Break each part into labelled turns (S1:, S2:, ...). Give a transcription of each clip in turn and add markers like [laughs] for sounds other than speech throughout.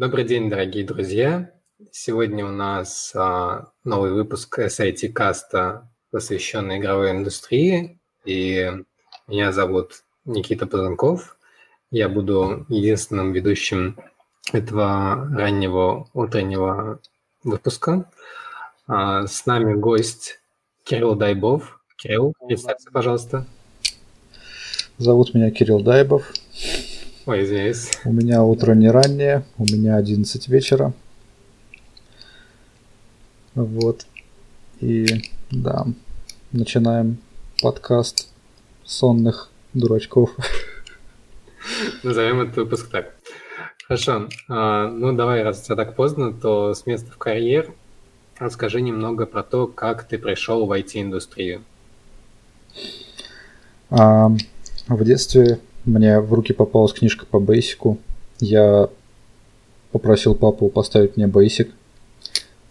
S1: Добрый день, дорогие друзья. Сегодня у нас а, новый выпуск SIT каста, посвященный игровой индустрии. И меня зовут Никита Пазанков. Я буду единственным ведущим этого раннего утреннего выпуска. А, с нами гость Кирилл Дайбов. Кирилл, представься, пожалуйста.
S2: Зовут меня Кирилл Дайбов.
S1: Ой, извиняюсь.
S2: У меня утро не раннее, у меня 11 вечера. Вот. И да, начинаем подкаст сонных дурачков.
S1: Назовем этот выпуск так. Хорошо. А, ну, давай, раз у тебя так поздно, то с места в карьер расскажи немного про то, как ты пришел в IT-индустрию.
S2: А, в детстве мне в руки попалась книжка по бейсику. Я попросил папу поставить мне бейсик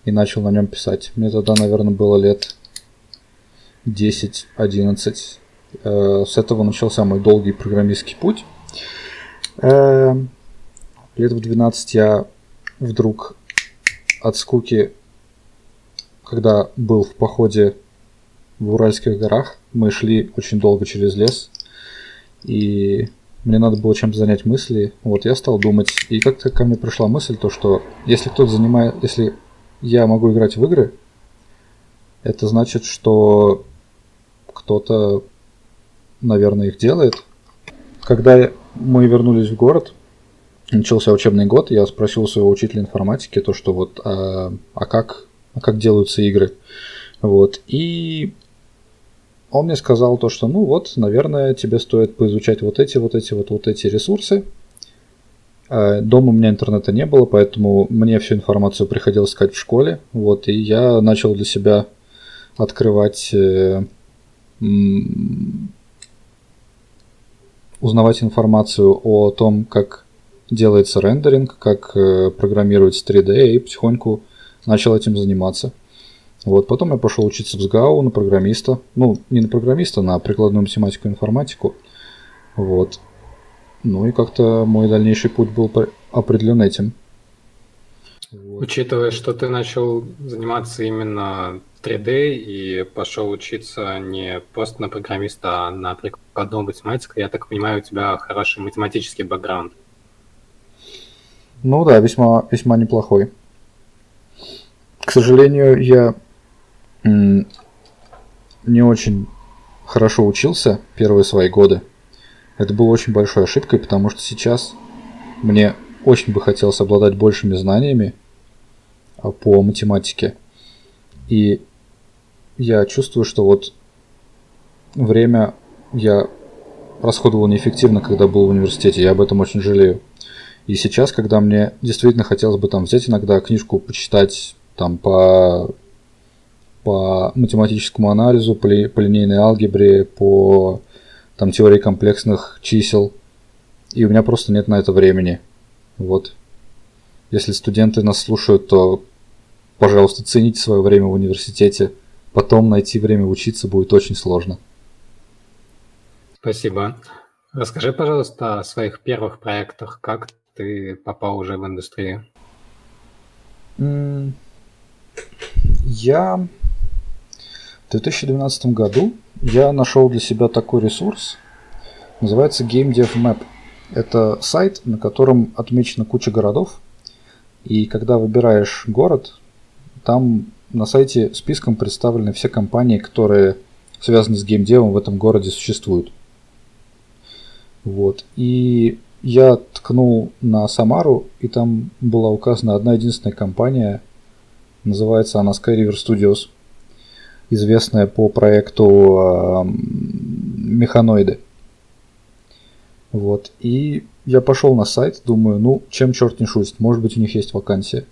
S2: и начал на нем писать. Мне тогда, наверное, было лет 10-11. Э, с этого начался мой долгий программистский путь. Э, лет в 12 я вдруг от скуки, когда был в походе в Уральских горах, мы шли очень долго через лес, и мне надо было чем-то занять мысли. Вот я стал думать, и как-то ко мне пришла мысль, то что если кто-то занимает, если я могу играть в игры, это значит, что кто-то, наверное, их делает. Когда мы вернулись в город, начался учебный год, я спросил своего учителя информатики то, что вот, а, а как, а как делаются игры, вот, и он мне сказал то, что ну вот, наверное, тебе стоит поизучать вот эти, вот эти, вот, вот эти ресурсы. Э, дома у меня интернета не было, поэтому мне всю информацию приходилось искать в школе. Вот, и я начал для себя открывать, э, узнавать информацию о том, как делается рендеринг, как э, программируется 3D, и потихоньку начал этим заниматься. Вот, потом я пошел учиться в СГАУ на программиста. Ну, не на программиста, на прикладную математику и информатику. Вот. Ну и как-то мой дальнейший путь был определен этим.
S1: Вот. Учитывая, что ты начал заниматься именно 3D и пошел учиться не просто на программиста, а на прикладную математику, я так понимаю, у тебя хороший математический бэкграунд.
S2: Ну да, весьма, весьма неплохой. К сожалению, я не очень хорошо учился первые свои годы. Это было очень большой ошибкой, потому что сейчас мне очень бы хотелось обладать большими знаниями а, по математике. И я чувствую, что вот время я расходовал неэффективно, когда был в университете. Я об этом очень жалею. И сейчас, когда мне действительно хотелось бы там взять иногда книжку почитать там по по математическому анализу, по, ли, по линейной алгебре, по там, теории комплексных чисел. И у меня просто нет на это времени. Вот. Если студенты нас слушают, то, пожалуйста, цените свое время в университете. Потом найти время учиться будет очень сложно.
S1: Спасибо. Расскажи, пожалуйста, о своих первых проектах. Как ты попал уже в индустрию?
S2: Я в 2012 году я нашел для себя такой ресурс, называется Game Dev Map. Это сайт, на котором отмечена куча городов, и когда выбираешь город, там на сайте списком представлены все компании, которые связаны с геймдевом в этом городе существуют. Вот. И я ткнул на Самару, и там была указана одна единственная компания, называется она Sky River Studios – известная по проекту э, Механоиды. Вот. И я пошел на сайт, думаю, ну, чем черт не шутит, может быть, у них есть вакансия.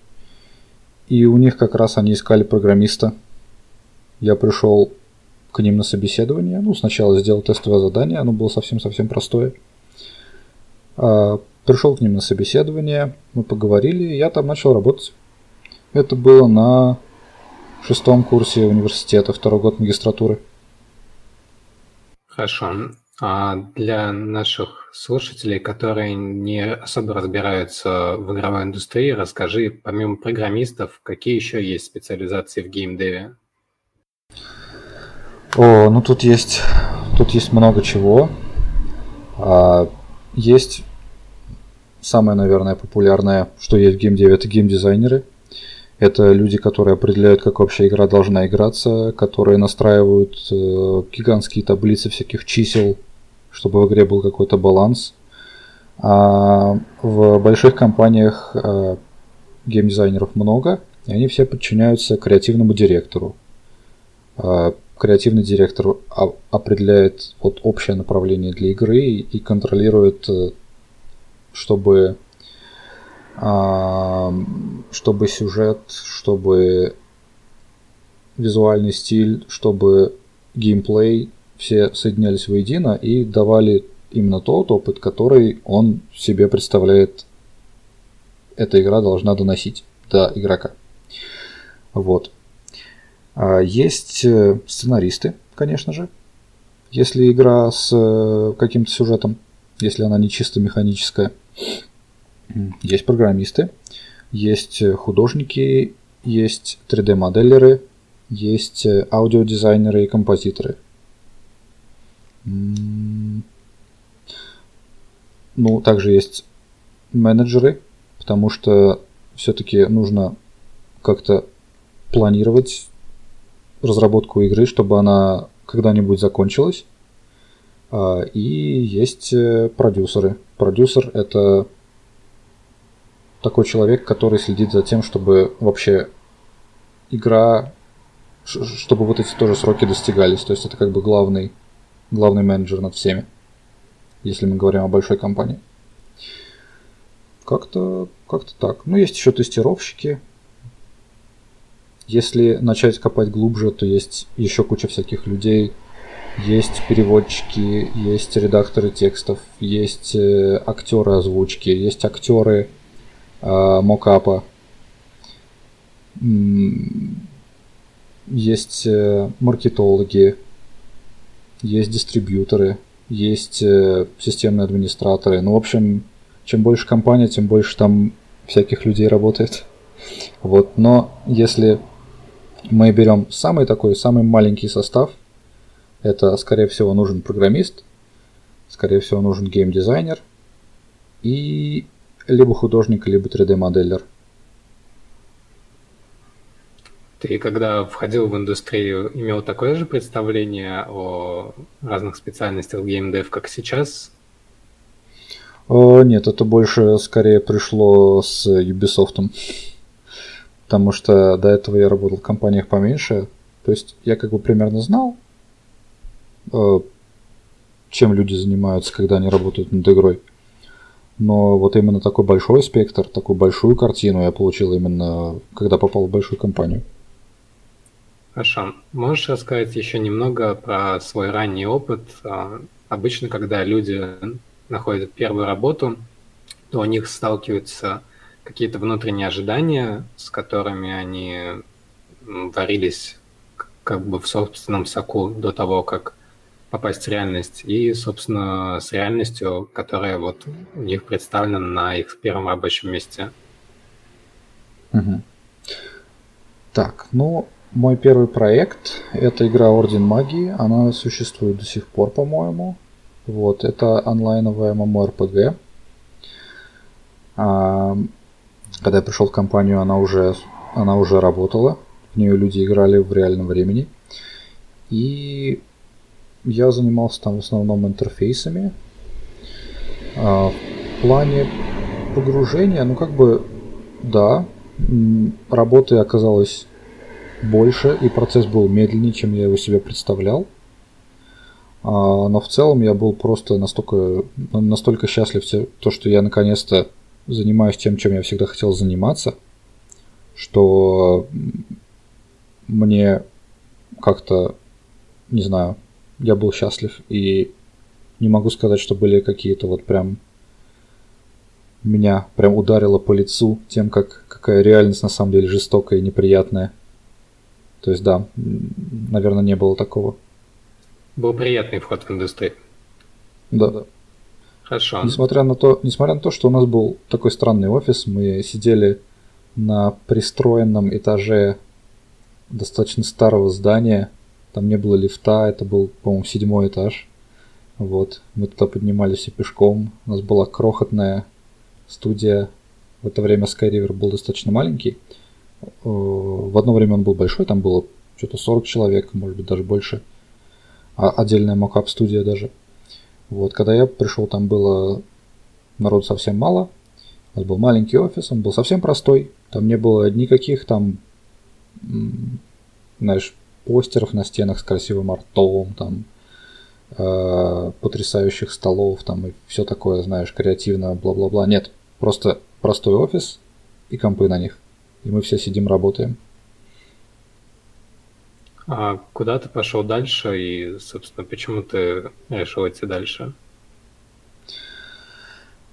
S2: И у них как раз они искали программиста. Я пришел к ним на собеседование. Ну, сначала сделал тестовое задание, оно было совсем-совсем простое. А, пришел к ним на собеседование, мы поговорили, и я там начал работать. Это было на шестом курсе университета, второй год магистратуры.
S1: Хорошо. А для наших слушателей, которые не особо разбираются в игровой индустрии, расскажи, помимо программистов, какие еще есть специализации в геймдеве?
S2: О, ну тут есть, тут есть много чего. А, есть самое, наверное, популярное, что есть в геймдеве, это геймдизайнеры. Это люди, которые определяют, как вообще игра должна играться, которые настраивают э, гигантские таблицы всяких чисел, чтобы в игре был какой-то баланс. А в больших компаниях э, геймдизайнеров много, и они все подчиняются креативному директору. Э, креативный директор определяет вот общее направление для игры и контролирует, э, чтобы чтобы сюжет, чтобы визуальный стиль, чтобы геймплей все соединялись воедино и давали именно тот опыт, который он себе представляет, эта игра должна доносить до игрока. Вот. А есть э, сценаристы, конечно же. Если игра с э, каким-то сюжетом, если она не чисто механическая. Есть программисты, есть э, художники, есть 3D-моделеры, есть аудиодизайнеры и композиторы. Ну, также есть менеджеры, потому что все-таки нужно как-то планировать разработку игры, чтобы она когда-нибудь закончилась. А, и есть э, продюсеры. Продюсер это такой человек, который следит за тем, чтобы вообще игра, чтобы вот эти тоже сроки достигались. То есть это как бы главный, главный менеджер над всеми, если мы говорим о большой компании. Как-то как так. Ну, есть еще тестировщики, если начать копать глубже, то есть еще куча всяких людей. Есть переводчики, есть редакторы текстов, есть э, актеры озвучки, есть актеры мокапа, есть э, маркетологи, есть дистрибьюторы, есть э, системные администраторы. Ну, в общем, чем больше компания, тем больше там всяких людей работает. Вот, но если мы берем самый такой, самый маленький состав. Это, скорее всего, нужен программист, скорее всего, нужен геймдизайнер и либо художник, либо 3D-моделлер.
S1: Ты, когда входил в индустрию, имел такое же представление о разных специальностях геймдев, как сейчас?
S2: О, нет, это больше скорее пришло с Ubisoft потому что до этого я работал в компаниях поменьше. То есть я как бы примерно знал, э, чем люди занимаются, когда они работают над игрой. Но вот именно такой большой спектр, такую большую картину я получил именно, когда попал в большую компанию.
S1: Хорошо. Можешь рассказать еще немного про свой ранний опыт? А, обычно, когда люди находят первую работу, то у них сталкиваются какие-то внутренние ожидания, с которыми они варились как бы в собственном соку до того, как попасть в реальность, и, собственно, с реальностью, которая вот у них представлена на их первом рабочем месте.
S2: Угу. Так, ну, мой первый проект – это игра Орден Магии. Она существует до сих пор, по-моему. Вот, это онлайновая MMORPG. Когда я пришел в компанию, она уже, она уже работала. В нее люди играли в реальном времени. И я занимался там в основном интерфейсами. А, в плане погружения, ну как бы, да, работы оказалось больше, и процесс был медленнее, чем я его себе представлял. А, но в целом я был просто настолько, настолько счастлив, то, что я наконец-то занимаюсь тем, чем я всегда хотел заниматься, что мне как-то, не знаю, я был счастлив и не могу сказать, что были какие-то вот прям меня прям ударило по лицу тем, как какая реальность на самом деле жестокая и неприятная. То есть да, наверное, не было такого.
S1: Был приятный вход в индустрию.
S2: Да, да.
S1: Хорошо.
S2: Несмотря на то, несмотря на то, что у нас был такой странный офис, мы сидели на пристроенном этаже достаточно старого здания. Там не было лифта, это был, по-моему, седьмой этаж. Вот, мы туда поднимались все пешком. У нас была крохотная студия. В это время Skyriver был достаточно маленький. Э, в одно время он был большой, там было что-то 40 человек, может быть, даже больше. А отдельная мокап студия даже. Вот, когда я пришел, там было народ совсем мало. У нас был маленький офис, он был совсем простой. Там не было никаких там, знаешь, постеров на стенах с красивым артом, там, э, потрясающих столов, там, и все такое, знаешь, креативно, бла-бла-бла. Нет, просто простой офис и компы на них. И мы все сидим, работаем.
S1: А куда ты пошел дальше и, собственно, почему ты решил идти дальше?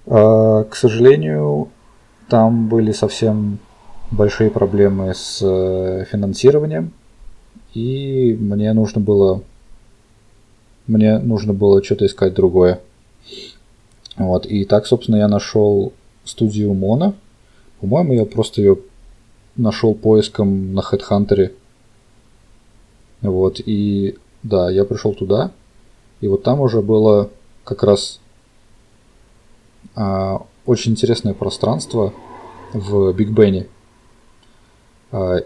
S2: А, к сожалению, там были совсем большие проблемы с э, финансированием, и мне нужно было мне нужно было что-то искать другое. Вот, и так, собственно, я нашел студию Мона. По-моему, я просто ее нашел поиском на HeadHunter. Вот, и да, я пришел туда, и вот там уже было как раз а, очень интересное пространство в Биг Бене. А,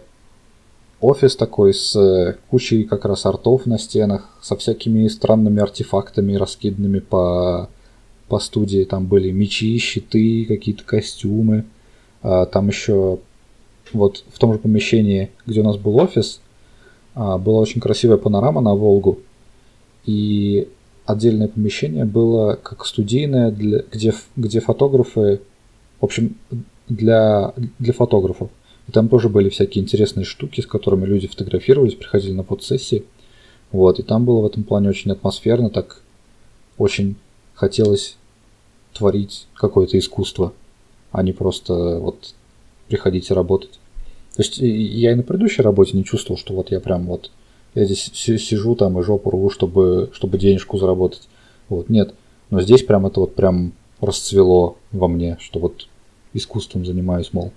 S2: офис такой с кучей как раз артов на стенах, со всякими странными артефактами, раскиданными по, по студии. Там были мечи, щиты, какие-то костюмы. А, там еще вот в том же помещении, где у нас был офис, а, была очень красивая панорама на Волгу. И отдельное помещение было как студийное, для, где, где фотографы, в общем, для, для фотографов. И там тоже были всякие интересные штуки, с которыми люди фотографировались, приходили на фотосессии. Вот, и там было в этом плане очень атмосферно, так очень хотелось творить какое-то искусство, а не просто вот приходить и работать. То есть я и на предыдущей работе не чувствовал, что вот я прям вот я здесь сижу там и жопу рву, чтобы, чтобы денежку заработать. Вот, нет. Но здесь прям это вот прям расцвело во мне, что вот искусством занимаюсь, мол.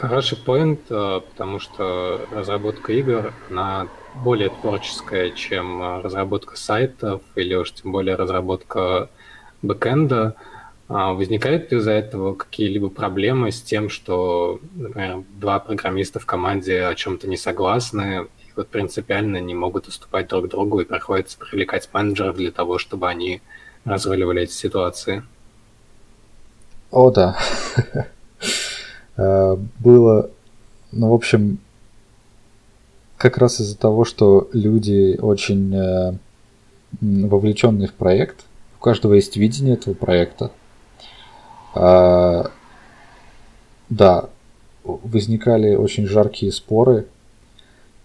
S1: Хороший поинт, э, потому что разработка игр, она более творческая, чем э, разработка сайтов или уж тем более разработка бэкэнда. А возникают из-за этого какие-либо проблемы с тем, что, например, два программиста в команде о чем-то не согласны, и вот принципиально не могут уступать друг другу, и приходится привлекать менеджеров для того, чтобы они разруливали эти ситуации?
S2: О, да. [laughs] Э, было, ну, в общем, как раз из-за того, что люди очень э, вовлеченные в проект, у каждого есть видение этого проекта, а, да, возникали очень жаркие споры,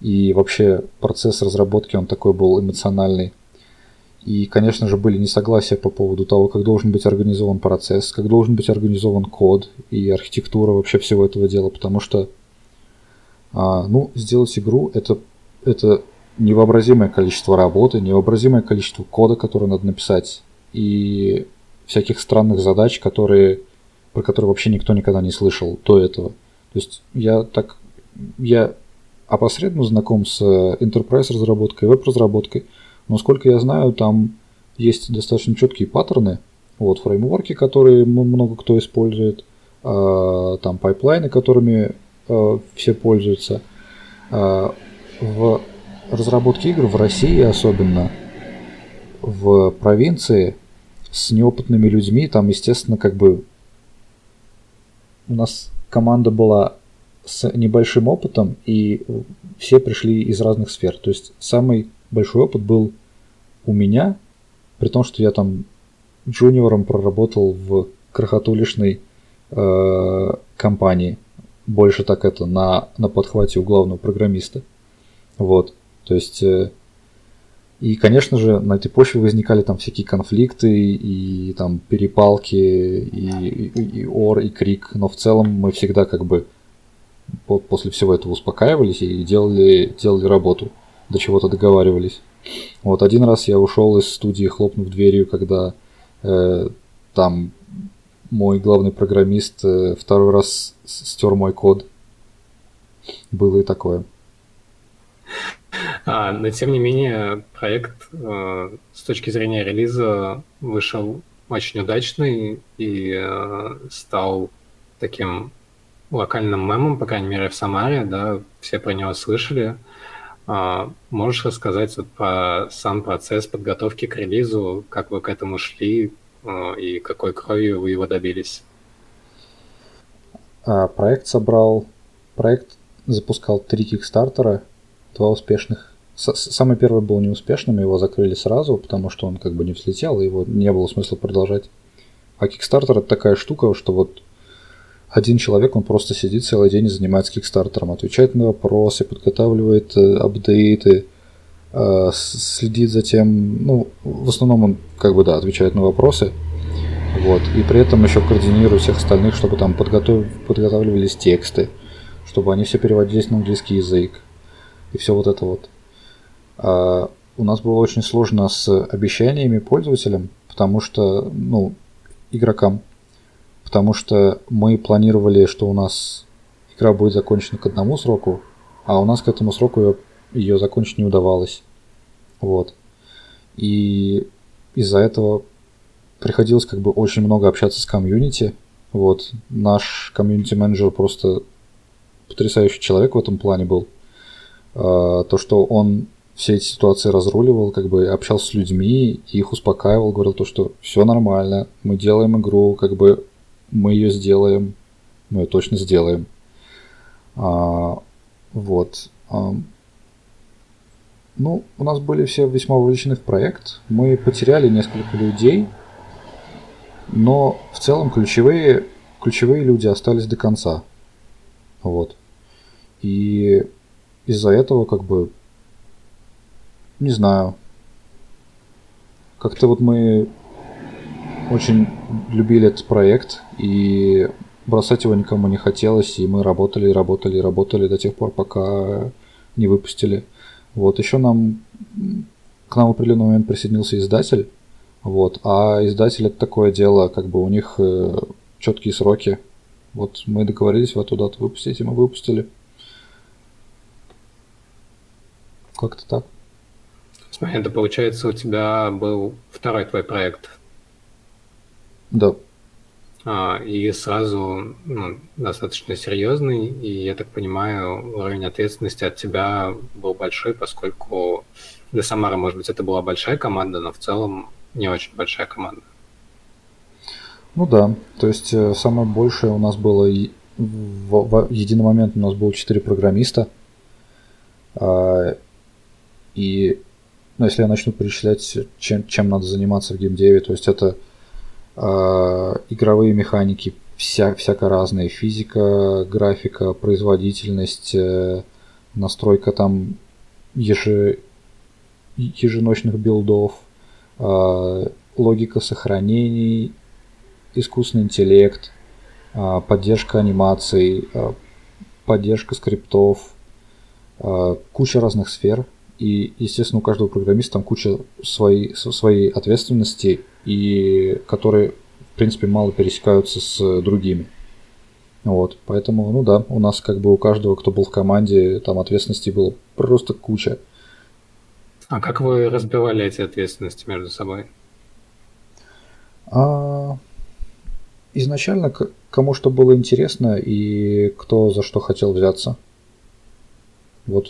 S2: и вообще процесс разработки, он такой был эмоциональный. И, конечно же, были несогласия по поводу того, как должен быть организован процесс, как должен быть организован код и архитектура вообще всего этого дела, потому что, а, ну, сделать игру это, это невообразимое количество работы, невообразимое количество кода, которое надо написать. И всяких странных задач, которые, про которые вообще никто никогда не слышал до этого. То есть я так, я опосредованно знаком с enterprise разработкой, веб-разработкой, но сколько я знаю, там есть достаточно четкие паттерны, вот фреймворки, которые много кто использует, а, там пайплайны, которыми а, все пользуются. А, в разработке игр в России особенно, в провинции с неопытными людьми, там, естественно, как бы у нас команда была с небольшим опытом, и все пришли из разных сфер. То есть самый большой опыт был у меня, при том, что я там джуниором проработал в крохотулишной э, компании. Больше так это на, на подхвате у главного программиста. Вот. То есть э, и, конечно же, на этой почве возникали там всякие конфликты и там перепалки, и, и, и ор, и крик. Но в целом мы всегда как бы после всего этого успокаивались и делали, делали работу, до чего-то договаривались. Вот один раз я ушел из студии, хлопнув дверью, когда э, там мой главный программист э, второй раз стер мой код. Было и такое.
S1: А, но тем не менее, проект э, с точки зрения релиза вышел очень удачный и э, стал таким локальным мемом, по крайней мере, в Самаре, да, все про него слышали. А, можешь рассказать вот про сам процесс подготовки к релизу, как вы к этому шли э, и какой кровью вы его добились?
S2: А, проект собрал, проект запускал три кикстартера, два успешных. Самый первый был неуспешным, его закрыли сразу, потому что он как бы не взлетел, его не было смысла продолжать. А Kickstarter это такая штука, что вот один человек, он просто сидит целый день и занимается кикстартером, отвечает на вопросы, подготавливает э, апдейты, э, следит за тем, ну, в основном он, как бы, да, отвечает на вопросы, вот, и при этом еще координирует всех остальных, чтобы там подготов... подготавливались тексты, чтобы они все переводились на английский язык, и все вот это вот. А у нас было очень сложно с обещаниями пользователям, потому что, ну, игрокам, потому что мы планировали, что у нас игра будет закончена к одному сроку, а у нас к этому сроку ее, ее закончить не удавалось. Вот. И из-за этого приходилось как бы очень много общаться с комьюнити. Вот. Наш комьюнити-менеджер просто потрясающий человек в этом плане был. А, то, что он все эти ситуации разруливал, как бы общался с людьми, их успокаивал, говорил то, что все нормально, мы делаем игру, как бы мы ее сделаем, мы ее точно сделаем. А, вот. А, ну, у нас были все весьма вовлечены в проект. Мы потеряли несколько людей, но в целом ключевые, ключевые люди остались до конца. Вот. И из-за этого, как бы, не знаю, как-то вот мы очень любили этот проект, и бросать его никому не хотелось, и мы работали, работали, работали до тех пор, пока не выпустили. Вот, еще нам к нам в определенный момент присоединился издатель, вот, а издатель это такое дело, как бы у них э, четкие сроки. Вот мы договорились вот туда-то выпустить, и мы выпустили. Как-то так.
S1: Смотри, это получается у тебя был второй твой проект
S2: да.
S1: А, и сразу ну, достаточно серьезный, и я так понимаю, уровень ответственности от тебя был большой, поскольку для Самары, может быть, это была большая команда, но в целом не очень большая команда.
S2: Ну да, то есть э, самое большее у нас было в, в единый момент у нас было 4 программиста. А, и ну, если я начну перечислять, чем, чем надо заниматься в геймдеве, то есть это игровые механики вся, всяко разные, физика, графика, производительность, э, настройка там еже, еженочных билдов, а, логика сохранений, искусственный интеллект, а, поддержка анимаций, поддержка скриптов, куча разных сфер. И, естественно, у каждого программиста там куча своей, своей ответственности и которые, в принципе, мало пересекаются с другими. Вот, поэтому, ну да, у нас как бы у каждого, кто был в команде, там ответственности было просто куча.
S1: А как вы разбивали эти ответственности между собой?
S2: А, изначально кому что было интересно и кто за что хотел взяться. Вот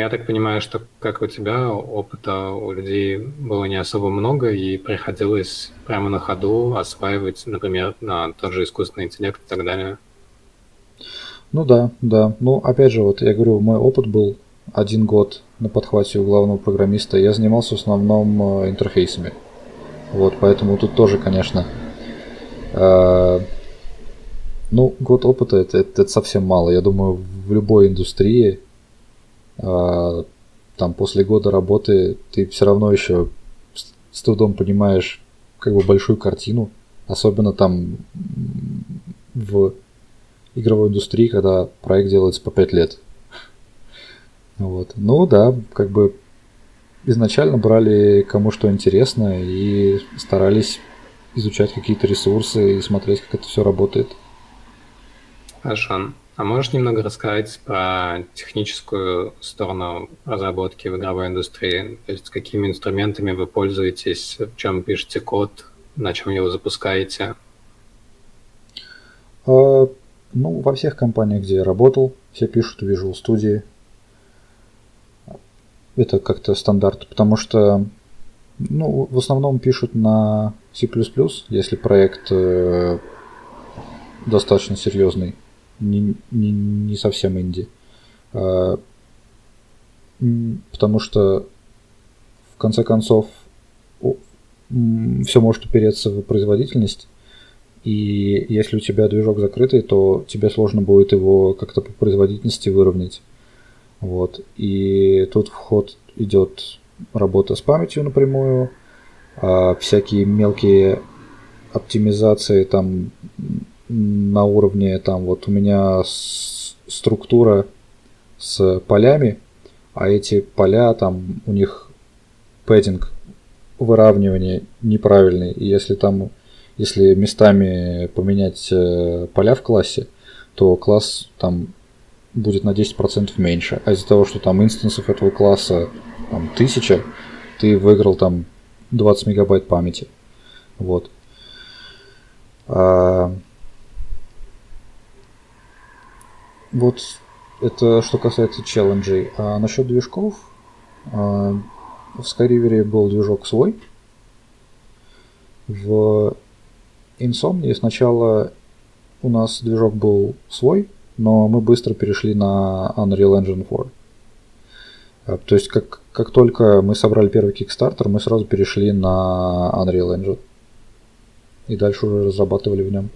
S1: я так понимаю, что, как у тебя, опыта у людей было не особо много, и приходилось прямо на ходу осваивать, например, на тот же искусственный интеллект и так далее.
S2: Ну да, да. Ну, опять же, вот я говорю, мой опыт был один год на подхвате у главного программиста. Я занимался в основном э, интерфейсами. Вот, поэтому тут тоже, конечно, э, ну, год опыта это, это, это совсем мало. Я думаю, в любой индустрии а, там после года работы ты все равно еще с трудом понимаешь как бы большую картину, особенно там в игровой индустрии, когда проект делается по 5 лет. [laughs] Вот. Ну да, как бы изначально брали кому что интересно и старались изучать какие-то ресурсы и смотреть, как это все работает.
S1: Хорошо. А можешь немного рассказать про техническую сторону разработки в игровой индустрии? То есть какими инструментами вы пользуетесь, в чем пишете код, на чем его запускаете?
S2: А, ну, во всех компаниях, где я работал, все пишут в Visual Studio. Это как-то стандарт, потому что ну, в основном пишут на C++, если проект э, достаточно серьезный, не, не, не совсем инди. А, потому что в конце концов все может упереться в производительность, и если у тебя движок закрытый, то тебе сложно будет его как-то по производительности выровнять. Вот. И тут вход идет работа с памятью напрямую, а всякие мелкие оптимизации там на уровне там вот у меня структура с полями, а эти поля там у них пэддинг выравнивание неправильный. И если там если местами поменять э, поля в классе, то класс там будет на 10% меньше. А из-за того, что там инстансов этого класса там, тысяча, ты выиграл там 20 мегабайт памяти. Вот. А... Вот это что касается челленджей. А насчет движков, а, в Skyriver был движок свой. В Insomnia сначала у нас движок был свой, но мы быстро перешли на Unreal Engine 4. А, то есть, как, как только мы собрали первый Kickstarter, мы сразу перешли на Unreal Engine. И дальше уже разрабатывали в нем.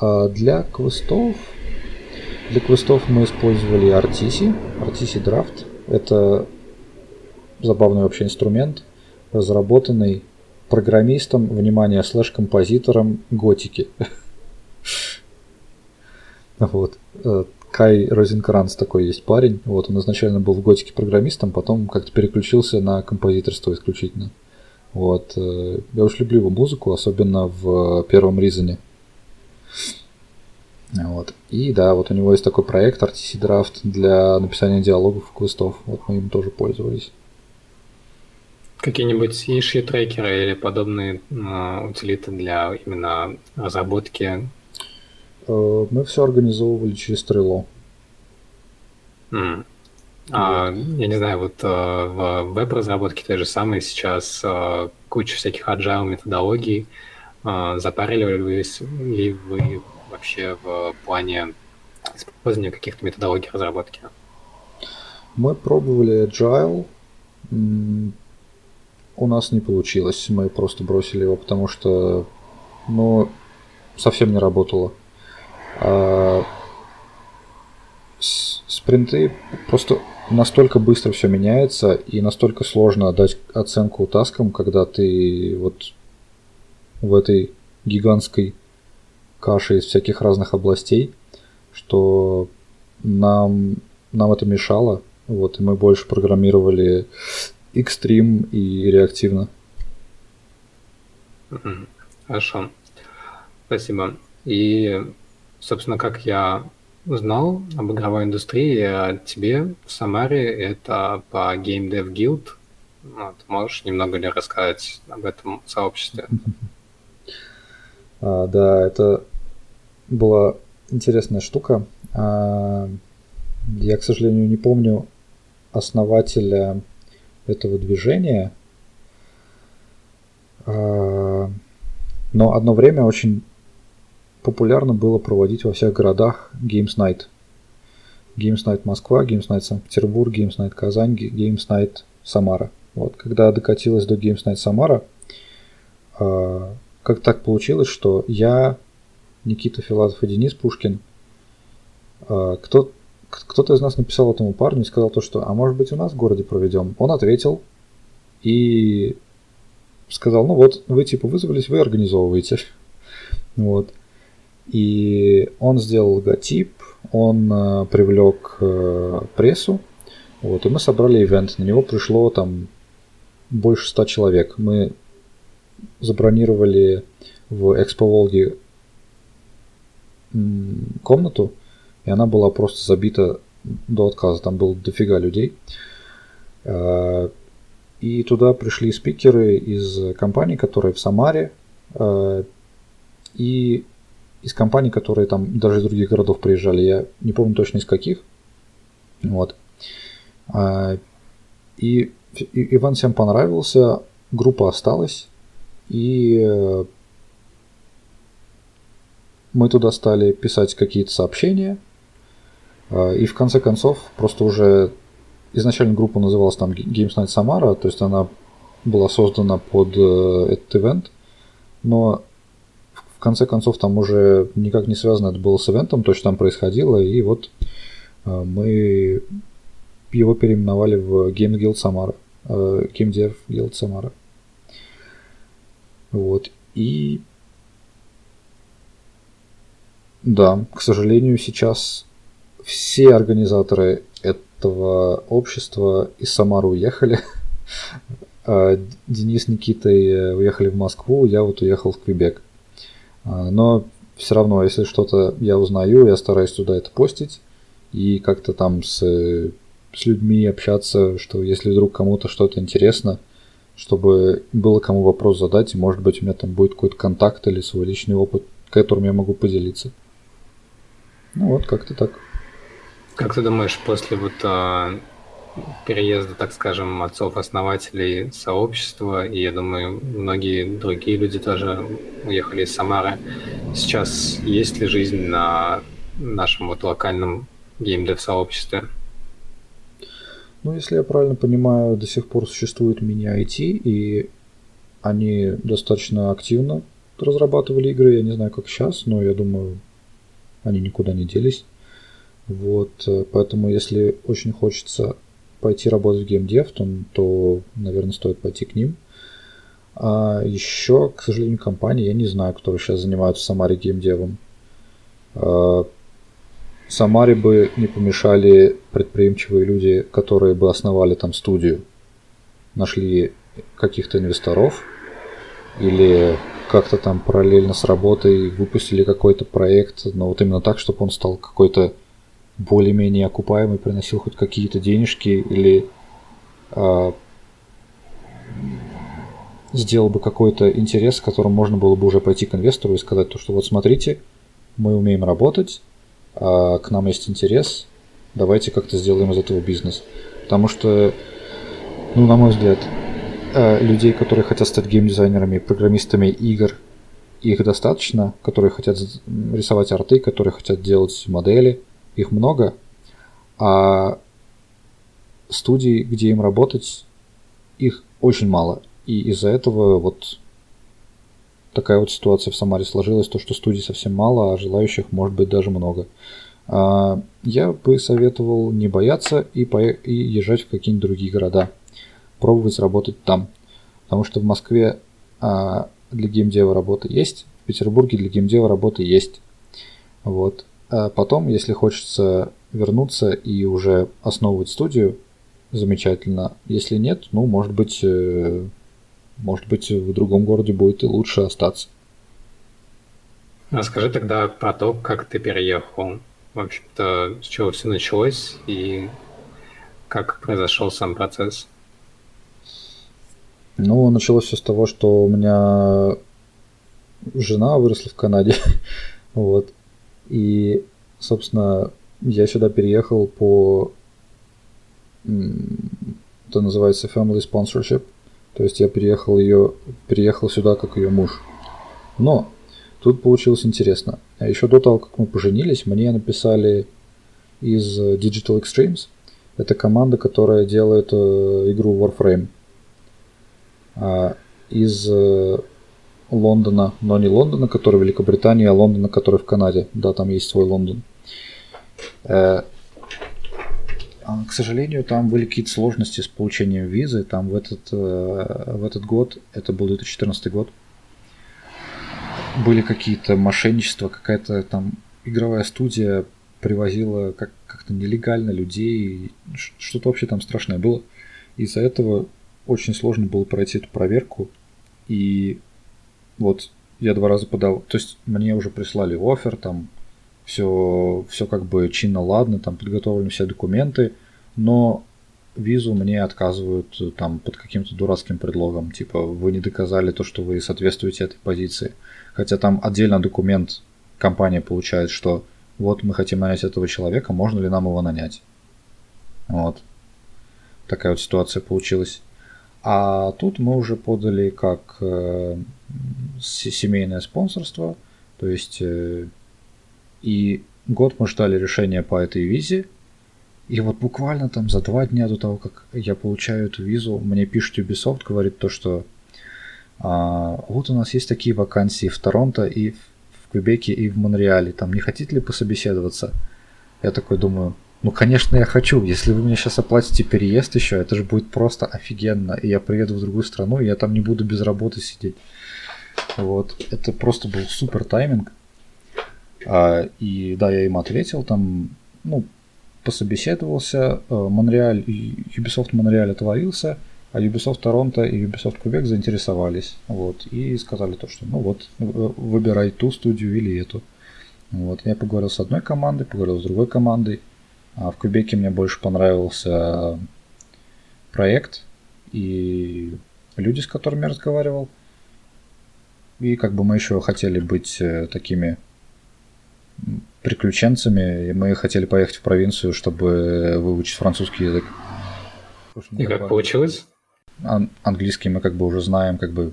S2: А для квестов, для квестов мы использовали RTC, RTC Draft. Это забавный вообще инструмент, разработанный программистом, внимание, слэш-композитором готики. [laughs] Вот. Э, Кай Розенкранц такой есть парень. Вот он изначально был в готике программистом, потом как-то переключился на композиторство исключительно. Вот. Э, я уж люблю его музыку, особенно в первом Ризоне. Вот. И да, вот у него есть такой проект RTC Draft для написания диалогов и квестов. Вот мы им тоже пользовались.
S1: Какие-нибудь issue трекеры или подобные э, утилиты для именно разработки?
S2: Э, мы все организовывали через Trello.
S1: Mm. А, я не знаю, вот а, в веб-разработке той же самой сейчас а, куча всяких agile методологий. А, запаривались ли вы вообще в плане использования каких-то методологий разработки?
S2: Мы пробовали agile у нас не получилось. Мы просто бросили его, потому что, ну, совсем не работало. А спринты просто настолько быстро все меняется и настолько сложно дать оценку таскам, когда ты вот в этой гигантской каше из всяких разных областей, что нам, нам это мешало. Вот, и мы больше программировали экстрим и реактивно.
S1: Хорошо. Спасибо. И, собственно, как я узнал об игровой индустрии от тебе в Самаре, это по Game Dev Guild. Вот, можешь немного ли рассказать об этом сообществе? [laughs]
S2: А, да, это была интересная штука. А, я, к сожалению, не помню основателя этого движения. А, но одно время очень популярно было проводить во всех городах Games Night. Games Night Москва, Games Night Санкт-Петербург, Games Night Казань, Games Night Самара. Вот, когда докатилась до Games Night Самара, а, как так получилось, что я, Никита Филатов и Денис Пушкин, а, кто кто-то из нас написал этому парню и сказал то, что, а может быть у нас в городе проведем. Он ответил и сказал, ну вот, вы типа вызвались, вы организовываете. [laughs] Вот. И он сделал логотип, он э, привлек э, прессу, вот, и мы собрали ивент. На него пришло там больше ста человек. Мы забронировали в Экспо Волге комнату, и она была просто забита до отказа. Там было дофига людей. А, и туда пришли спикеры из компаний, которые в Самаре, а, и из компаний, которые там даже из других городов приезжали. Я не помню точно из каких. Вот. А, и, и Иван всем понравился, группа осталась, и э, мы туда стали писать какие-то сообщения, а, и в конце концов просто уже изначально группа называлась там Games Night Samara, то есть она была создана под э, этот ивент, но в конце концов там уже никак не связано это было с ивентом, то, что там происходило, и вот э, мы его переименовали в Game Guild Samara, э, Game Dev Guild Samara. Вот. И да, к сожалению, сейчас все организаторы этого общества из Самары уехали. [laughs] А Денис, Никита уехали в Москву, я вот уехал в Квебек. А, но все равно, если что-то я узнаю, я стараюсь туда это постить и как-то там с, с людьми общаться, что если вдруг кому-то что-то интересно, чтобы было кому вопрос задать, и может быть у меня там будет какой-то контакт или свой личный опыт, которым я могу поделиться. Ну вот, как-то так.
S1: Как ты думаешь, после вот а, переезда, так скажем, отцов-основателей сообщества, и я думаю, многие другие люди тоже уехали из Самары, сейчас есть ли жизнь на нашем вот локальном геймдев-сообществе?
S2: Ну, если я правильно понимаю, до сих пор существует мини-IT, и они достаточно активно разрабатывали игры. Я не знаю, как сейчас, но я думаю, они никуда не делись. Вот, э, поэтому если очень хочется пойти работать в геймдев, то, то, наверное, стоит пойти к ним. А еще, к сожалению, компании, я не знаю, которые сейчас занимаются в Самаре геймдевом. А, Самаре бы не помешали предприимчивые люди, которые бы основали там студию. Нашли каких-то инвесторов или как-то там параллельно с работой выпустили какой-то проект, но вот именно так, чтобы он стал какой-то более-менее окупаемый, приносил хоть какие-то денежки или э, сделал бы какой-то интерес, с которым можно было бы уже пойти к инвестору и сказать то, что вот смотрите, мы умеем работать, а к нам есть интерес, давайте как-то сделаем из этого бизнес. Потому что, ну, на мой взгляд, э, людей, которые хотят стать геймдизайнерами, программистами игр, их достаточно, которые хотят рисовать арты, которые хотят делать модели – их много, а студий, где им работать, их очень мало. И из-за этого вот такая вот ситуация в Самаре сложилась, то, что студий совсем мало, а желающих может быть даже много. А, я бы советовал не бояться и, по... и езжать в какие-нибудь другие города, пробовать работать там. Потому что в Москве а, для геймдева работа есть, в Петербурге для геймдева работа есть. Вот. А потом, если хочется вернуться и уже основывать студию, замечательно. Если нет, ну, может быть, э, может быть, в другом городе будет и лучше остаться.
S1: Расскажи тогда про то, как ты переехал. В общем-то, с чего все началось и как произошел сам процесс.
S2: Ну, началось все с того, что у меня жена выросла в Канаде. [laughs] вот. И, собственно, я сюда переехал по... Это называется family sponsorship. То есть я переехал ее, переехал сюда как ее муж. Но тут получилось интересно. А еще до того, как мы поженились, мне написали из Digital Extremes. Это команда, которая делает э, игру Warframe. А из э, Лондона, но не Лондона, который в Великобритании, а Лондона, который в Канаде. Да, там есть свой Лондон. Э, а, к сожалению, там были какие-то сложности с получением визы. Там в этот, э, в этот год, это был 2014 год, были какие-то мошенничества, какая-то там игровая студия привозила как- как-то нелегально людей. Что-то вообще там страшное было. Из-за этого очень сложно было пройти эту проверку. И вот я два раза подал, то есть мне уже прислали офер, там все, все как бы чинно ладно, там подготовлены все документы, но визу мне отказывают э, там под каким-то дурацким предлогом, типа вы не доказали то, что вы соответствуете этой позиции. Хотя там отдельно документ компания получает, что вот мы хотим нанять этого человека, можно ли нам его нанять. Вот. Такая вот ситуация получилась. А тут мы уже подали как э, семейное спонсорство, то есть э, и год мы ждали решения по этой визе, и вот буквально там за два дня до того, как я получаю эту визу, мне пишет Ubisoft, говорит то, что а, вот у нас есть такие вакансии в Торонто и в Квебеке и в Монреале, там не хотите ли пособеседоваться? Я такой думаю, ну, конечно, я хочу. Если вы мне сейчас оплатите переезд еще, это же будет просто офигенно. И я приеду в другую страну, и я там не буду без работы сидеть. Вот. Это просто был супер тайминг. А, и да, я им ответил, там, ну, пособеседовался. Э, Монреаль, Ubisoft Монреаль отвалился, а Ubisoft Торонто и Ubisoft Кубек заинтересовались. Вот. И сказали то, что ну вот, выбирай ту студию или эту. Вот. Я поговорил с одной командой, поговорил с другой командой. А в Кубеке мне больше понравился проект и люди, с которыми я разговаривал. И как бы мы еще хотели быть э, такими приключенцами, и мы хотели поехать в провинцию, чтобы выучить французский язык.
S1: И как получилось?
S2: Ан- английский мы как бы уже знаем, как бы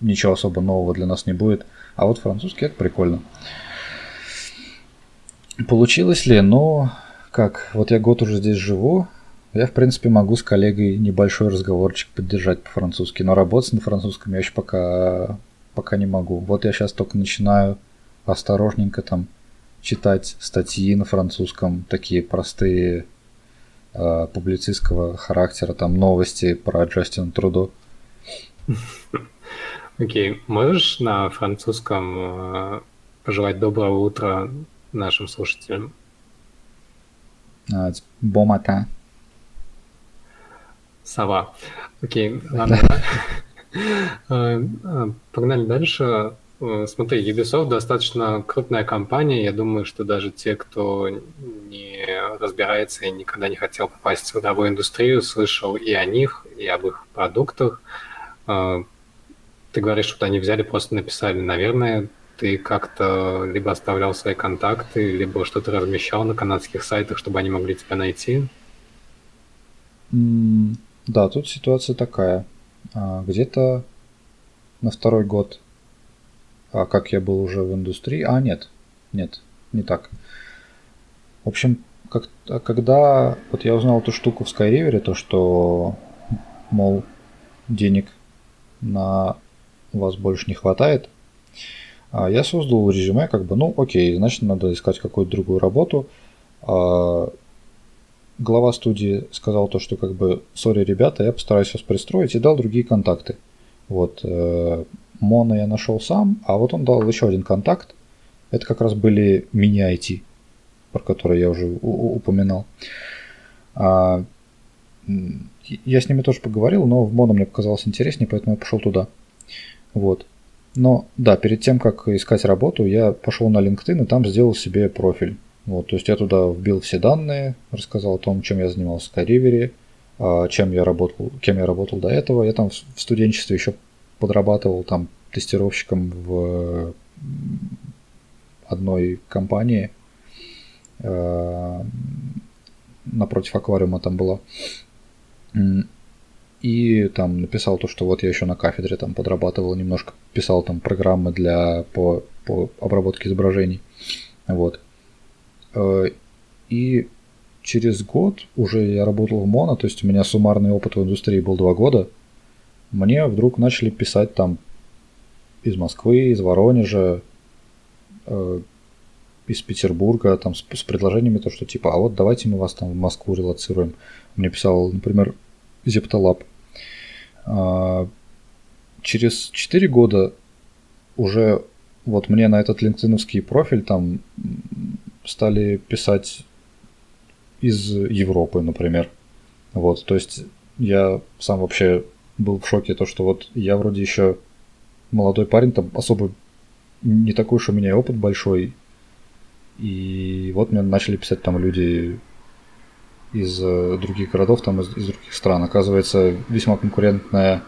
S2: ничего особо нового для нас не будет. А вот французский это прикольно. Получилось ли? Ну, как, вот я год уже здесь живу, я, в принципе, могу с коллегой небольшой разговорчик поддержать по-французски, но работать на французском я еще пока, пока не могу. Вот я сейчас только начинаю осторожненько там читать статьи на французском, такие простые э, публицистского характера, там новости про Джастина Трудо.
S1: Окей, okay. можешь на французском э, пожелать доброго утра нашим слушателям?
S2: Uh, bon matin.
S1: Сова. Окей, ладно. [laughs] Э, э, погнали дальше. Э, смотри, Ubisoft достаточно крупная компания. Я думаю, что даже те, кто не разбирается и никогда не хотел попасть в игровую индустрию, слышал и о них, и об их продуктах. Ты говоришь, что они взяли, просто написали. Наверное, ты как-то либо оставлял свои контакты, либо что-то размещал на канадских сайтах, чтобы они могли тебя найти?
S2: да, тут ситуация такая. А, где-то на второй год а как я был уже в индустрии. А, нет, нет, не так. В общем, как, а когда вот я узнал эту штуку в Skyriver, то что, мол, денег на вас больше не хватает, я создал резюме, как бы, ну, окей, значит, надо искать какую-то другую работу. А глава студии сказал то, что, как бы, сори, ребята, я постараюсь вас пристроить, и дал другие контакты. Вот, э, Моно я нашел сам, а вот он дал еще один контакт. Это как раз были мини-IT, про которые я уже упоминал. А, я с ними тоже поговорил, но в Моно мне показалось интереснее, поэтому я пошел туда. Вот. Но да, перед тем, как искать работу, я пошел на LinkedIn и там сделал себе профиль. Вот, то есть я туда вбил все данные, рассказал о том, чем я занимался в Skyriver, а, чем я работал, кем я работал до этого. Я там в студенчестве еще подрабатывал там тестировщиком в одной компании. Э, напротив аквариума там была. И там написал то, что вот я еще на кафедре там подрабатывал немножко, писал там программы для по, по обработке изображений. Вот. Э, и через год уже я работал в Моно, то есть у меня суммарный опыт в индустрии был два года – мне вдруг начали писать там из Москвы, из Воронежа, э, из Петербурга, там с, с предложениями то, что типа, а вот давайте мы вас там в Москву релацируем. Мне писал, например, Зептолаб. А, через 4 года уже вот мне на этот линкдиновский профиль там стали писать из Европы, например. Вот, то есть я сам вообще был в шоке, то, что вот я вроде еще молодой парень, там особо не такой уж у меня опыт большой. И вот мне начали писать там люди из э, других городов, там из, из других стран. Оказывается, весьма конкурентная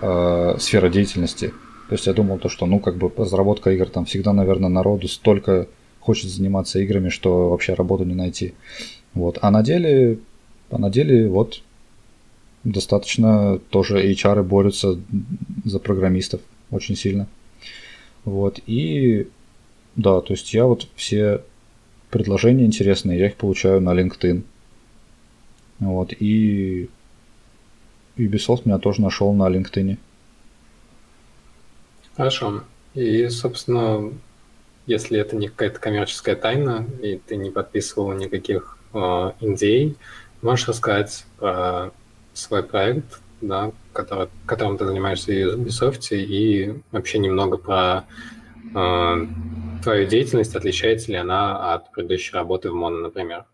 S2: э, сфера деятельности. То есть я думал то, что ну как бы разработка игр там всегда, наверное, народу столько хочет заниматься играми, что вообще работу не найти. Вот. А на деле, а на деле вот достаточно тоже HR борются за программистов очень сильно. Вот. И да, то есть я вот все предложения интересные, я их получаю на LinkedIn. Вот. И Ubisoft меня тоже нашел на LinkedIn.
S1: Хорошо. И, собственно, если это не какая-то коммерческая тайна, и ты не подписывал никаких э, NDA, можешь рассказать про свой проект, да, который, которым ты занимаешься в Ubisoft, и вообще немного про э, твою деятельность, отличается ли она от предыдущей работы в Моно, например?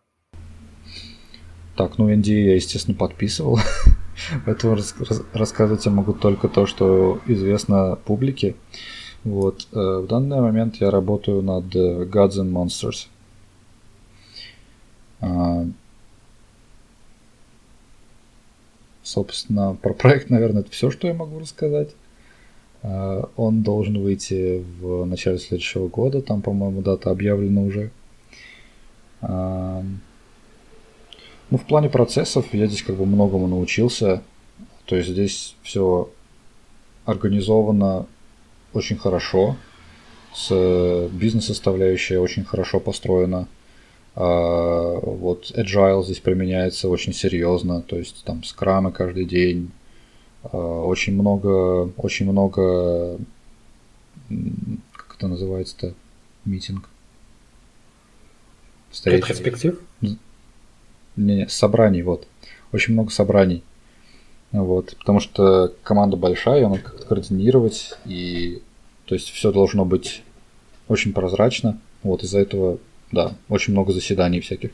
S2: Так, ну NDA я, естественно, подписывал. [laughs] Поэтому рассказывать я могу только то, что известно публике. Вот. Э, в данный момент я работаю над э, Gods and Monsters. А, собственно, про проект, наверное, это все, что я могу рассказать. А, он должен выйти в начале следующего года. Там, по-моему, дата объявлена уже. Ну, в плане процессов я здесь как бы многому научился. То есть здесь все организовано очень хорошо. С бизнес-составляющая очень хорошо построена. А, вот Agile здесь применяется очень серьезно, то есть там скрамы каждый день, а, очень много, очень много, как это называется-то, митинг.
S1: Ретроспектив?
S2: Не, собраний, вот. Очень много собраний. Вот, потому что команда большая, надо как-то координировать, и то есть все должно быть очень прозрачно. Вот из-за этого, да, очень много заседаний всяких.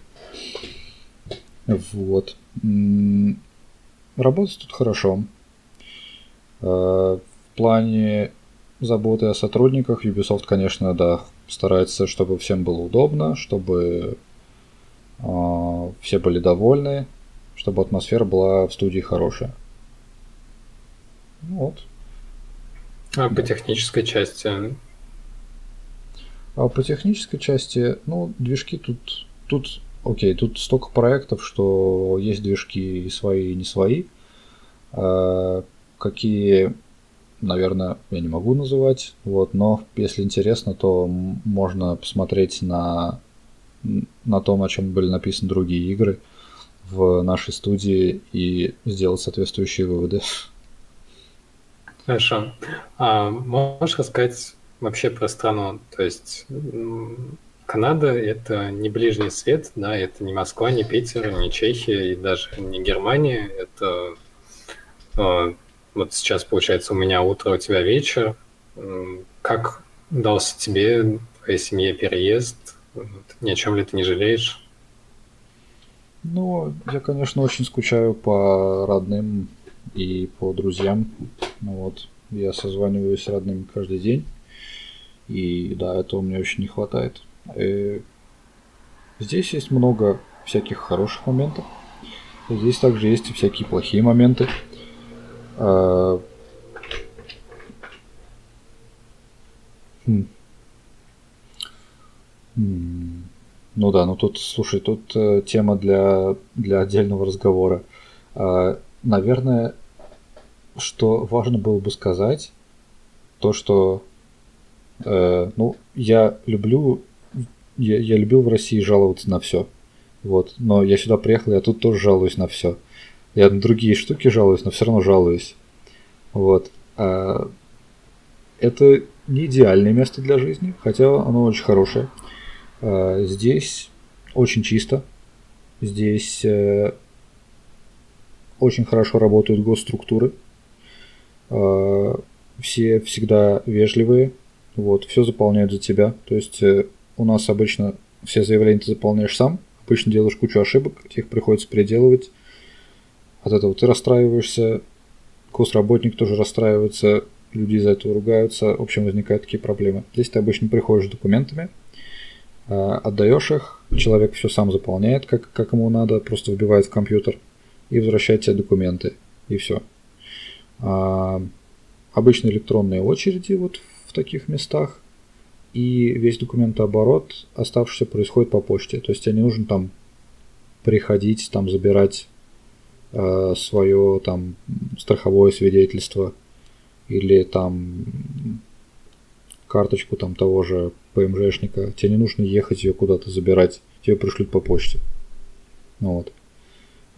S2: Вот. Работать тут хорошо. Э, в плане заботы о сотрудниках Ubisoft, конечно, да, старается, чтобы всем было удобно, чтобы все были довольны, чтобы атмосфера была в студии хорошая. Вот.
S1: А по технической части?
S2: А по технической части, ну, движки тут, тут, окей, тут столько проектов, что есть движки и свои, и не свои. А какие, наверное, я не могу называть, вот, но если интересно, то можно посмотреть на, на том, о чем были написаны другие игры в нашей студии и сделать соответствующие выводы.
S1: Хорошо. А можешь рассказать вообще про страну? То есть Канада – это не ближний свет, да, это не Москва, не Питер, не Чехия и даже не Германия. Это э, вот сейчас, получается, у меня утро, у тебя вечер. Как дался тебе, твоей семье переезд? Ни о чем ли ты не жалеешь?
S2: Ну, я, конечно, очень скучаю по родным и по друзьям. Ну вот, я созваниваюсь с родными каждый день. И да, этого мне очень не хватает. И э, здесь есть много всяких хороших моментов. Здесь также есть и всякие плохие моменты. А... Хм. Ну да, ну тут, слушай, тут э, тема для, для отдельного разговора. Э, наверное, что важно было бы сказать, то, что, э, ну, я люблю, я, я любил в России жаловаться на все, вот, но я сюда приехал, я тут тоже жалуюсь на все. Я на другие штуки жалуюсь, но все равно жалуюсь. Вот. А это не идеальное место для жизни, хотя оно очень хорошее. А здесь очень чисто. Здесь э, очень хорошо работают госструктуры. А, все всегда вежливые. Вот, все заполняют за тебя. То есть э, у нас обычно все заявления ты заполняешь сам. Обычно делаешь кучу ошибок, их приходится переделывать. от этого ты расстраиваешься, госработник тоже расстраивается, люди из-за этого ругаются, в общем, возникают такие проблемы. Здесь ты обычно приходишь с документами, отдаешь их, человек все сам заполняет, как, как ему надо, просто вбивает в компьютер и возвращает тебе документы, и все. А, обычно электронные очереди вот в таких местах, и весь документооборот оставшийся происходит по почте. То есть тебе не нужно там приходить, там забирать э, свое там страховое свидетельство или там карточку там того же ПМЖшника. Тебе не нужно ехать ее куда-то забирать, тебе пришлют по почте. Ну вот.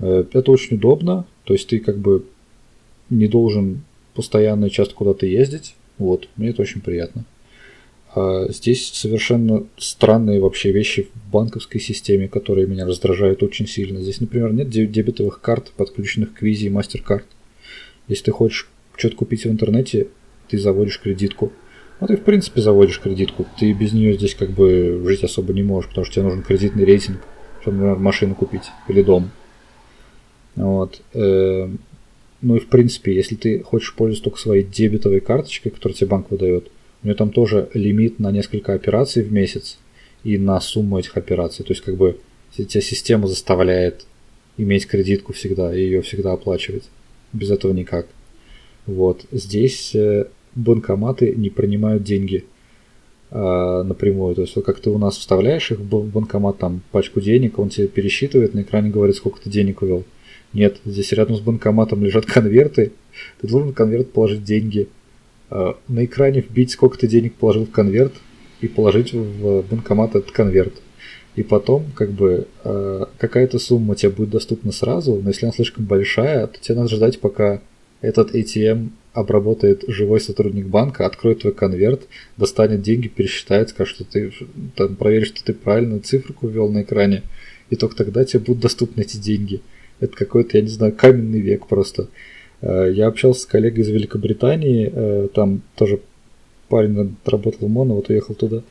S2: Э, это очень удобно, то есть ты как бы не должен постоянно и часто куда-то ездить. Вот, мне это очень приятно. А здесь совершенно странные вообще вещи в банковской системе, которые меня раздражают очень сильно. Здесь, например, нет дебетовых карт, подключенных к визе и MasterCard. Если ты хочешь что-то купить в интернете, ты заводишь кредитку. Ну, ты, в принципе, заводишь кредитку. Ты без нее здесь как бы жить особо не можешь, потому что тебе нужен кредитный рейтинг, чтобы, например, машину купить или дом. Вот. Эм, ну и в принципе, если ты хочешь пользоваться только своей дебетовой карточкой, которую тебе банк выдает, у нее там тоже лимит на несколько операций в месяц и на сумму этих операций. То есть как бы тебя система заставляет иметь кредитку всегда и ее всегда оплачивать. Без этого никак. Вот. Здесь э, банкоматы не принимают деньги а, напрямую. То есть вот как ты у нас вставляешь их в банкомат, там пачку денег, он тебе пересчитывает, на экране говорит, сколько ты денег увел. Нет, здесь рядом с банкоматом лежат конверты. Ты должен в конверт положить деньги. А, на экране вбить, сколько ты денег положил в конверт, и положить в банкомат этот конверт. И потом, как бы, а, какая-то сумма тебе будет доступна сразу, но если она слишком большая, то тебе надо ждать, пока этот ATM обработает живой сотрудник банка, откроет твой конверт, достанет деньги, пересчитает, скажет, что ты там, проверит, что ты правильную циферку ввел на экране, и только тогда тебе будут доступны эти деньги. Это какой-то, я не знаю, каменный век просто. Э, я общался с коллегой из Великобритании, э, там тоже парень работал в МОНО, вот уехал туда,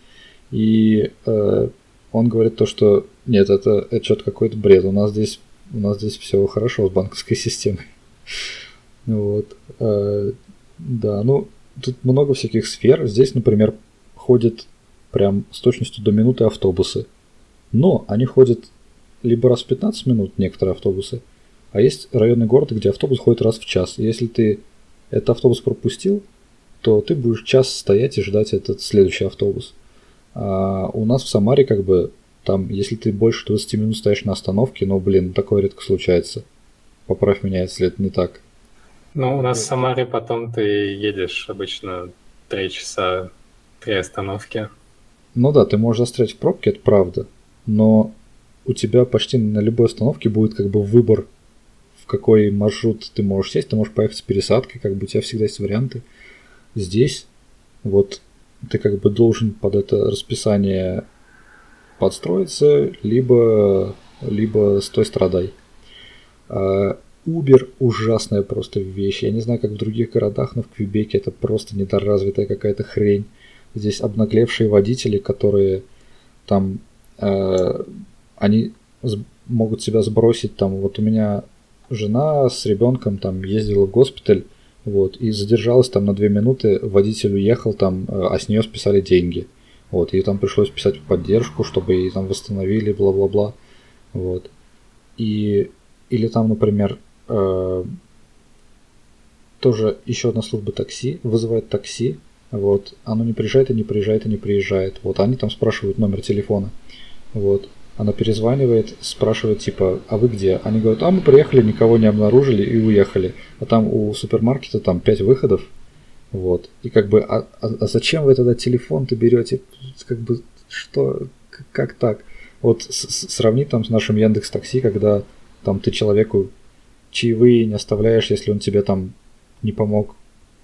S2: и э, он говорит то, что нет, это, это что-то какой-то бред, у нас здесь у нас здесь все хорошо с банковской [laughs] системой. Вот. Да, ну, тут много всяких сфер. Здесь, например, ходят прям с точностью до минуты автобусы. Но они ходят либо раз в 15 минут некоторые автобусы, а есть районы города, где автобус ходит раз в час. И если ты этот автобус пропустил, то ты будешь час стоять и ждать этот следующий автобус. А у нас в Самаре как бы там, если ты больше 20 минут стоишь на остановке, ну блин, такое редко случается. Поправь меня, если это не так.
S1: Ну, у нас в Самаре потом ты едешь обычно 3 часа, 3 остановки.
S2: Ну да, ты можешь застрять в пробке, это правда. Но у тебя почти на любой остановке будет как бы выбор, в какой маршрут ты можешь сесть. Ты можешь поехать с пересадкой, как бы у тебя всегда есть варианты. Здесь вот ты как бы должен под это расписание подстроиться, либо, либо стой страдай. А Uber ужасная просто вещь. Я не знаю, как в других городах, но в Квебеке это просто недоразвитая какая-то хрень. Здесь обнаглевшие водители, которые там э, они могут себя сбросить там. Вот у меня жена с ребенком там ездила в госпиталь, вот, и задержалась там на две минуты, водитель уехал там, э, а с нее списали деньги. Вот, и там пришлось писать поддержку, чтобы ей там восстановили, бла-бла-бла. Вот. И, или там, например, тоже еще одна служба такси, вызывает такси, вот, оно не приезжает и не приезжает и не приезжает. Вот, они там спрашивают номер телефона. Вот. Она перезванивает, спрашивает, типа, а вы где? Они говорят, а мы приехали, никого не обнаружили и уехали. А там у супермаркета там 5 выходов. Вот. И как бы, а, а, а зачем вы тогда телефон-то берете? Как бы, что, как так? Вот с, сравни там с нашим Яндекс Такси, когда там ты человеку чаевые не оставляешь, если он тебе там не помог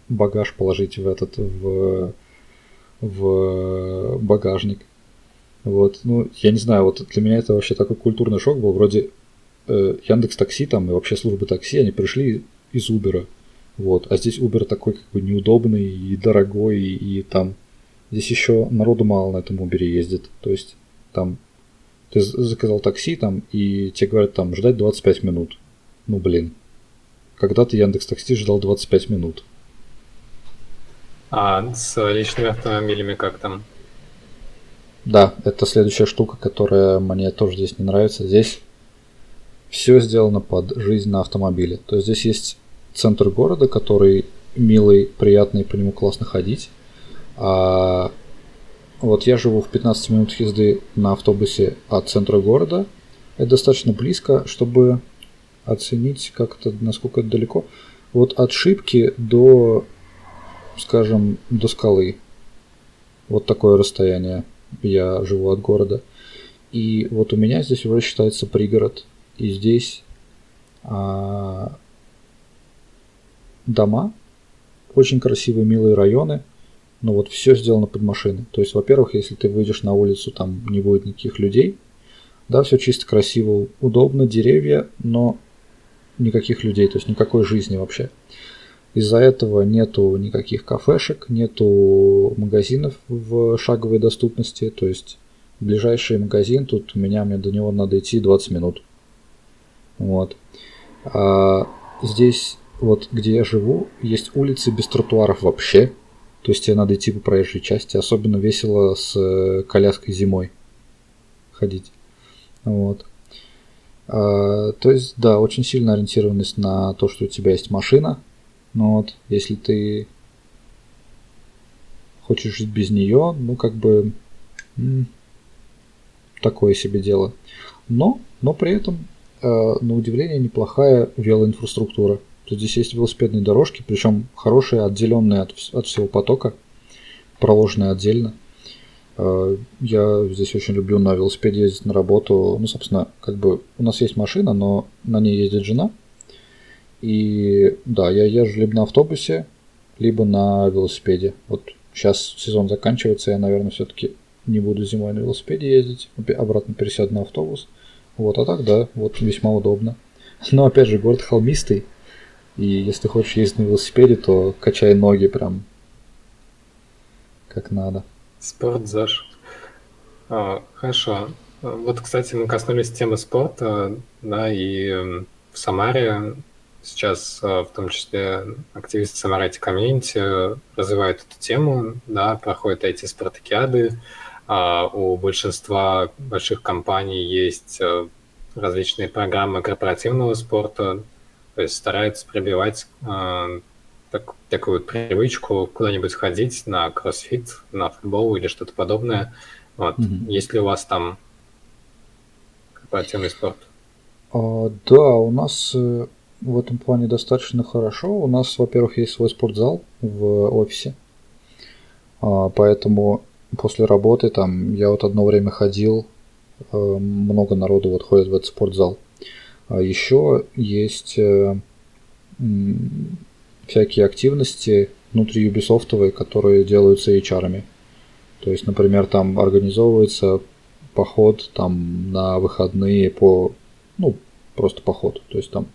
S2: багаж положить в этот, в, в багажник. Вот, ну, я не знаю, вот для меня это вообще такой культурный шок был. Вроде э, Яндекс Такси там и вообще службы такси, они пришли из Uber. Вот, а здесь Uber такой как бы неудобный и дорогой, и, и там здесь еще народу мало на этом Uber ездит. То есть там ты заказал такси там, и тебе говорят там ждать 25 минут. Ну блин, когда-то Яндекс Такси ждал 25 минут.
S1: А с личными автомобилями как там?
S2: Да, это следующая штука, которая мне тоже здесь не нравится. Здесь все сделано под жизнь на автомобиле. То есть здесь есть центр города, который милый, приятный, по нему классно ходить. А вот я живу в 15 минутах езды на автобусе от центра города. Это достаточно близко, чтобы оценить, как это, насколько это далеко. Вот от шибки до скажем, до скалы. Вот такое расстояние я живу от города. И вот у меня здесь уже считается пригород. И здесь а, дома, очень красивые, милые районы, но вот все сделано под машины. То есть, во-первых, если ты выйдешь на улицу, там не будет никаких людей. Да, все чисто красиво, удобно, деревья, но никаких людей, то есть никакой жизни вообще. Из-за этого нету никаких кафешек, нету магазинов в шаговой доступности. То есть ближайший магазин, тут у меня, мне до него надо идти 20 минут. Вот. А здесь, вот где я живу, есть улицы без тротуаров вообще. То есть тебе надо идти по проезжей части. Особенно весело с э, коляской зимой ходить. Вот. А, то есть, да, очень сильно ориентированность на то, что у тебя есть машина, но вот если ты хочешь жить без нее, ну как бы такое себе дело. Но, но при этом, э, на удивление, неплохая велоинфраструктура. То здесь есть велосипедные дорожки, причем хорошие, отделенные от, от всего потока, проложенные отдельно. Э, я здесь очень люблю на велосипеде ездить на работу. Ну, собственно, как бы у нас есть машина, но на ней ездит жена – и да, я езжу либо на автобусе, либо на велосипеде. Вот сейчас сезон заканчивается, я, наверное, все-таки не буду зимой на велосипеде ездить, обратно пересяду на автобус. Вот, а так, да, вот весьма удобно. Но опять же, город холмистый, и если хочешь ездить на велосипеде, то качай ноги прям как надо.
S1: Спорт ЗАЖ. А, хорошо. Вот, кстати, мы коснулись темы спорта, да, и в Самаре сейчас а, в том числе активисты Самарайте комьюнити развивают эту тему, да, проходят эти спартакиады. А, у большинства больших компаний есть а, различные программы корпоративного спорта, то есть стараются пробивать так, такую привычку куда-нибудь ходить на кроссфит, на футбол или что-то подобное. Вот. Mm-hmm. Есть ли у вас там корпоративный спорт?
S2: А, да, у нас э, в этом плане достаточно хорошо. У нас, во-первых, есть свой спортзал в офисе, а, поэтому после работы там я вот одно время ходил, э, много народу вот ходит в этот спортзал. А еще есть э, всякие активности внутри Ubisoft, которые делаются HR. -ами. То есть, например, там организовывается поход там на выходные по, ну, просто поход. То есть там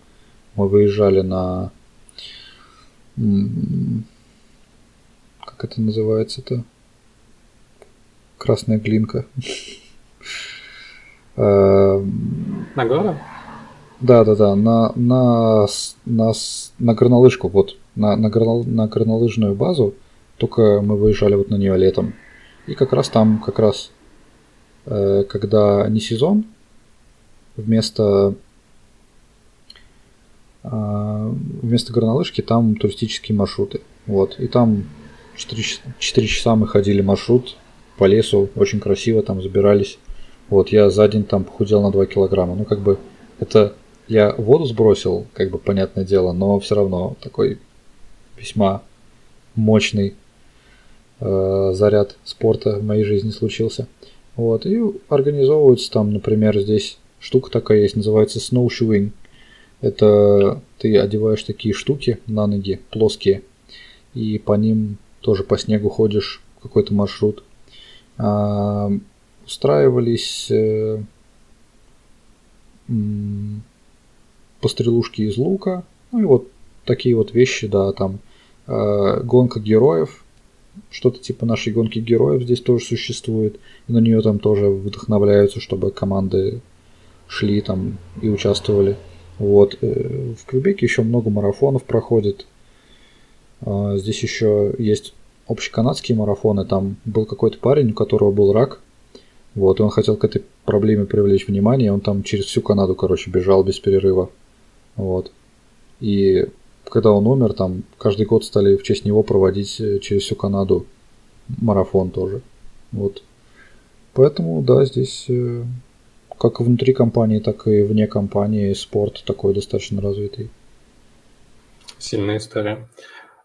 S2: мы выезжали на... Как это называется-то? Красная глинка. [laughs]
S1: Эм, на гору?
S2: Да, да, да, на, на, на, на горнолыжку, вот, на, на, горно, на горнолыжную базу, только мы выезжали вот на нее летом. И как раз там, как раз, э, когда не сезон, вместо а, вместо горнолыжки там туристические маршруты. Вот. И там 4, 4 часа мы ходили маршрут по лесу, очень красиво там забирались. Вот, я за день там похудел на 2 килограмма. Ну, как бы, это я воду сбросил, как бы, понятное дело, но все равно такой весьма мощный э, заряд спорта в моей жизни случился. Вот, и организовываются там, например, здесь штука такая есть, называется snowshoeing. Это ты одеваешь такие штуки на ноги, плоские, и по ним тоже по снегу ходишь какой-то маршрут. А, устраивались э, пострелушки из лука, ну и вот такие вот вещи, да, там э, гонка героев, что-то типа нашей гонки героев здесь тоже существует, и на нее там тоже вдохновляются, чтобы команды шли там и участвовали. Вот. Э, в Квебеке еще много марафонов проходит. А, здесь еще есть общеканадские марафоны. Там был какой-то парень, у которого был рак. Вот, и он хотел к этой проблеме привлечь внимание. Он там через всю Канаду, короче, бежал без перерыва. Вот. И когда он умер, там каждый год стали в честь него проводить э, через всю Канаду марафон тоже. Вот. Поэтому, да, здесь э, как внутри компании, так и вне компании спорт такой достаточно развитый.
S1: Сильная история.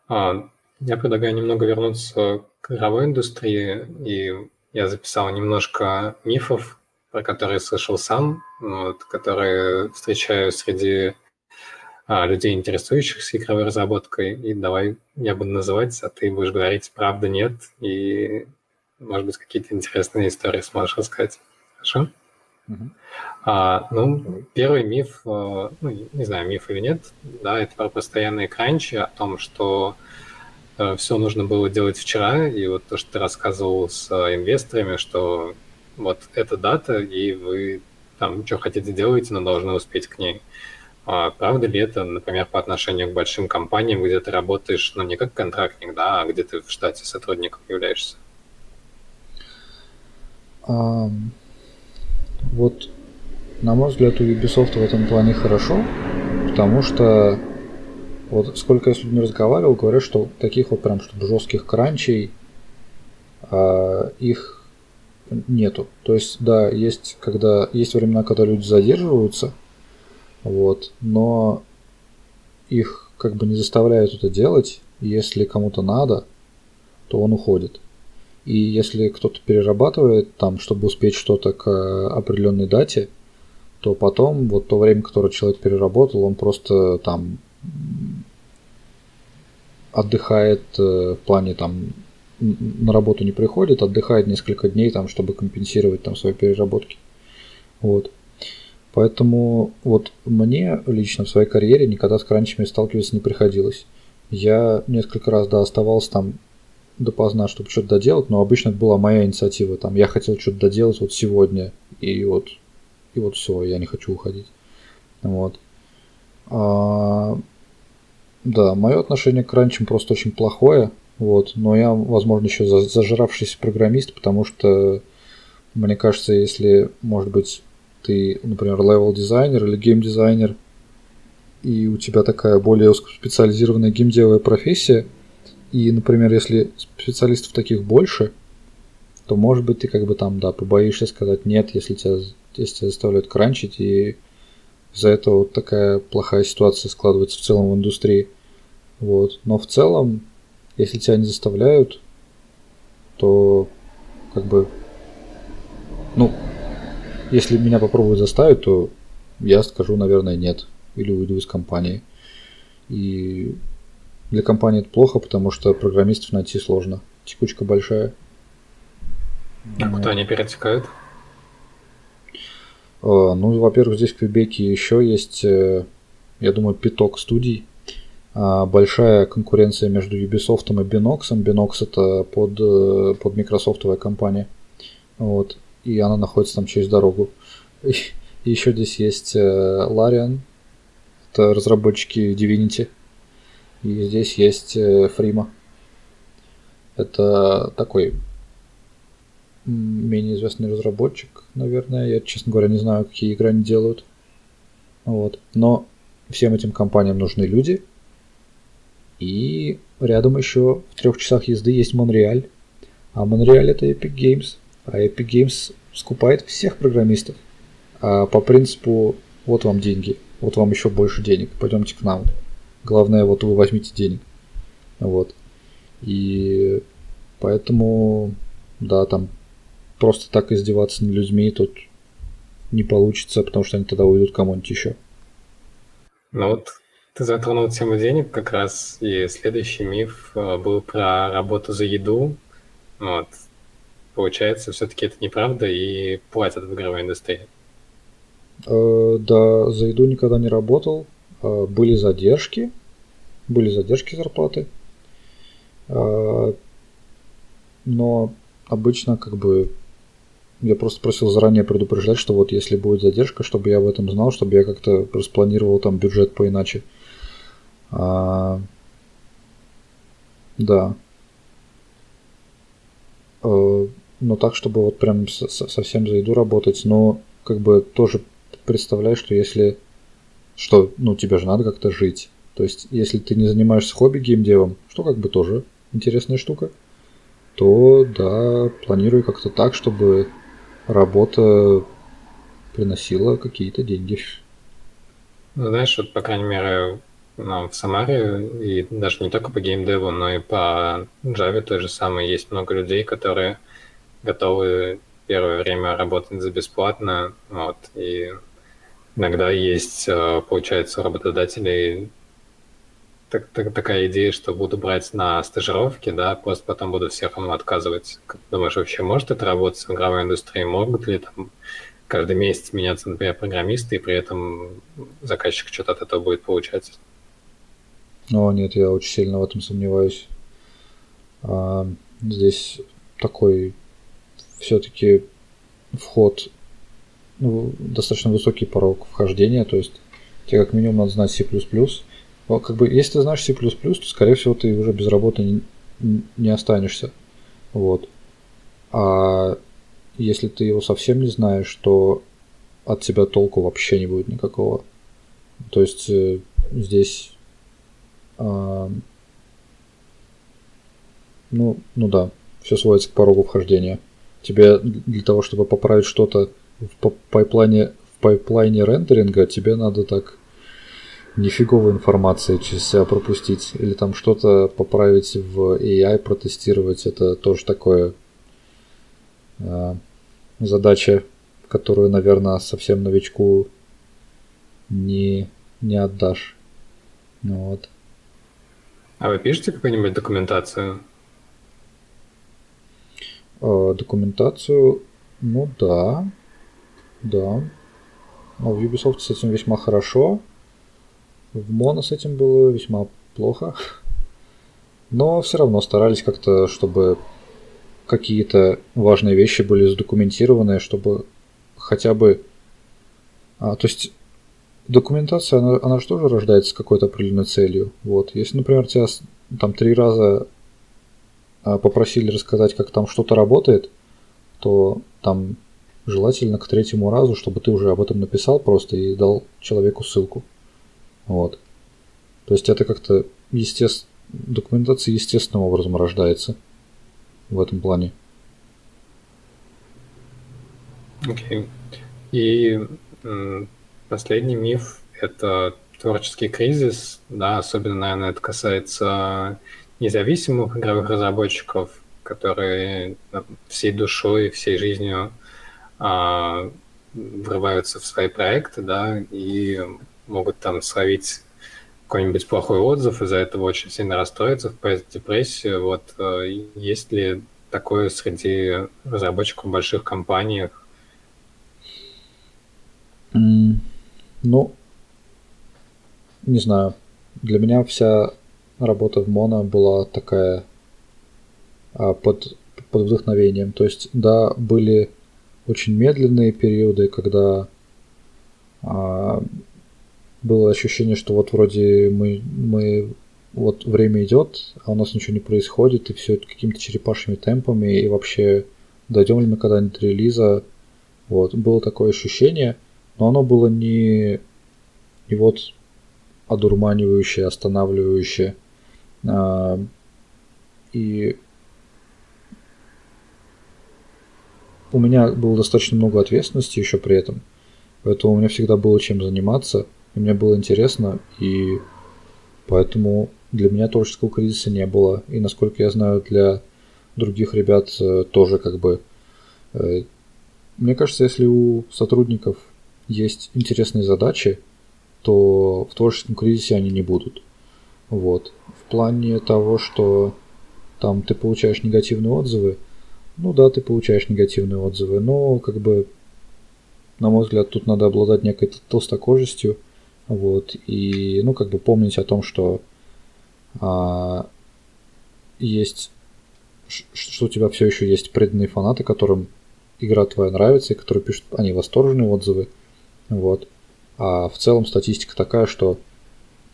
S1: А, я предлагаю немного вернуться к игровой индустрии, и я записал немножко мифов, про которые слышал сам, вот, которые встречаю среди людей, интересующихся игровой разработкой. И давай я буду называть, а ты будешь говорить правда, нет, и, может быть, какие-то интересные истории сможешь рассказать. Хорошо? Uh-huh. А, ну, первый миф, э, ну, не знаю, миф или нет, да, это про постоянные кранчи, о том, что э, все нужно было делать вчера, и вот то, что ты рассказывал с э, инвесторами, что вот эта дата, и вы там что хотите делаете, но должны успеть к ней. А правда ли это, например, по отношению к большим компаниям, где ты работаешь, ну, не как контрактник, да, а где ты в штате сотрудником являешься?
S2: Um, вот, на мой взгляд, у Ubisoft в этом плане хорошо, потому что вот сколько я с людьми разговаривал, говорят, что таких вот прям, чтобы жестких кранчей, а, их нету. То есть, да, есть, когда, есть времена, когда люди задерживаются – вот. Но их как бы не заставляют это делать. Если кому-то надо, то он уходит. И если кто-то перерабатывает там, чтобы успеть что-то к определенной дате, то потом вот то время, которое человек переработал, он просто там отдыхает э, в плане там на работу не приходит, отдыхает несколько дней там, чтобы компенсировать там свои переработки. Вот. Поэтому вот мне лично в своей карьере никогда с кранчами сталкиваться не приходилось. Я несколько раз, да, оставался там допоздна, чтобы что-то доделать, но обычно это была моя инициатива. Там я хотел что-то доделать вот сегодня, и вот, и вот все, я не хочу уходить. Вот. А, да, мое отношение к кранчам просто очень плохое, вот, но я, возможно, еще зажравшийся программист, потому что мне кажется, если, может быть, ты, например, левел-дизайнер или гейм-дизайнер, и у тебя такая более специализированная геймдевая профессия, и, например, если специалистов таких больше, то, может быть, ты как бы там, да, побоишься сказать нет, если тебя, если тебя заставляют кранчить, и из-за этого вот такая плохая ситуация складывается в целом в индустрии. Вот. Но в целом, если тебя не заставляют, то как бы, ну, если меня попробуют заставить, то я скажу, наверное, нет. Или уйду из компании. И для компании это плохо, потому что программистов найти сложно. Текучка большая.
S1: А куда они перетекают?
S2: А, ну, во-первых, здесь в Квебеке еще есть, э, я думаю, пяток студий. А, большая конкуренция между Ubisoft и Binox. Binox это под, э, под Microsoftовая компания. Вот и она находится там через дорогу. И, еще здесь есть э, Larian, это разработчики Divinity. И здесь есть э, Фрима. Это такой менее известный разработчик, наверное. Я, честно говоря, не знаю, какие игры они делают. Вот. Но всем этим компаниям нужны люди. И рядом еще в трех часах езды есть Монреаль. А Монреаль это Epic Games. А Epic Games скупает всех программистов. А по принципу, вот вам деньги, вот вам еще больше денег, пойдемте к нам. Главное, вот вы возьмите денег. Вот. И поэтому, да, там просто так издеваться над людьми тут не получится, потому что они тогда уйдут кому-нибудь еще.
S1: Ну вот ты затронул тему денег как раз, и следующий миф э, был про работу за еду. Вот получается, все-таки это неправда и платят в игровой индустрии.
S2: Э, да, за еду никогда не работал. Э, были задержки, были задержки зарплаты. Э, но обычно как бы я просто просил заранее предупреждать, что вот если будет задержка, чтобы я об этом знал, чтобы я как-то распланировал там бюджет поиначе. А, да. Ну так, чтобы вот прям совсем за еду работать, но как бы тоже представляешь, что если что, ну, тебе же надо как-то жить. То есть, если ты не занимаешься хобби геймдевом, что как бы тоже интересная штука, то да, планирую как-то так, чтобы работа приносила какие-то деньги.
S1: Ну, знаешь, вот, по крайней мере, ну, в Самаре, и даже не только по геймдеву, но и по Java то же самое, есть много людей, которые готовы первое время работать за бесплатно, вот, и иногда есть, э, получается, у работодателей так, так, такая идея, что буду брать на стажировки, да, просто потом буду всех равно отказывать. Думаешь, вообще может это работать в игровой индустрии? Могут ли там каждый месяц меняться, например, программисты, и при этом заказчик что-то от этого будет получать?
S2: О, нет, я очень сильно в этом сомневаюсь. А, здесь такой все-таки вход, ну, достаточно высокий порог вхождения, то есть тебе как минимум надо знать C++, но, как бы, если ты знаешь C++, то, скорее всего, ты уже без работы не, не останешься. Вот. А если ты его совсем не знаешь, то от тебя толку вообще не будет никакого. То есть э, здесь, э, ну, ну да, все сводится к порогу вхождения. Тебе для того, чтобы поправить что-то в пайплайне, в пайплайне рендеринга, тебе надо так нифиговой информации через себя пропустить или там что-то поправить в AI, протестировать, это тоже такое э, задача, которую, наверное, совсем новичку не, не отдашь. Ну, вот.
S1: А вы пишете какую-нибудь документацию?
S2: Э, документацию, ну да, да. Но в Ubisoft с этим весьма хорошо. В моно с этим было весьма плохо. Но все равно старались как-то, чтобы какие-то важные вещи были задокументированы, чтобы хотя бы... А, то есть документация, она, она же тоже рождается с какой-то определенной целью. Вот. Если, например, тебя там три раза а, попросили рассказать, как там что-то работает, то там желательно к третьему разу, чтобы ты уже об этом написал просто и дал человеку ссылку. Вот. То есть это как-то естественно, документация естественным образом рождается в этом плане.
S1: Окей. Okay. И последний миф – это творческий кризис, да, особенно, наверное, это касается независимых игровых разработчиков, которые всей душой, всей жизнью а, врываются в свои проекты, да, и могут там словить какой-нибудь плохой отзыв, из-за этого очень сильно расстроиться, впасть в депрессию. Вот э, есть ли такое среди разработчиков в больших компаниях?
S2: Mm, ну, не знаю. Для меня вся работа в моно была такая а, под, под вдохновением. То есть, да, были очень медленные периоды, когда а, было ощущение, что вот вроде мы, мы вот время идет, а у нас ничего не происходит, и все это какими-то черепашьими темпами, и вообще дойдем ли мы когда-нибудь до релиза. Вот, было такое ощущение, но оно было не, не вот одурманивающее, останавливающее. А, и у меня было достаточно много ответственности еще при этом, поэтому у меня всегда было чем заниматься – и мне было интересно, и поэтому для меня творческого кризиса не было. И насколько я знаю, для других ребят э, тоже как бы... Э, мне кажется, если у сотрудников есть интересные задачи, то в творческом кризисе они не будут. Вот. Плане того, что там ты получаешь негативные отзывы, ну да, ты получаешь негативные отзывы, но как бы, на мой взгляд, тут надо обладать некой толстокожестью, вот, и, ну, как бы помнить о том, что а, есть, что у тебя все еще есть преданные фанаты, которым игра твоя нравится, и которые пишут, они восторженные отзывы. Вот. А в целом статистика такая, что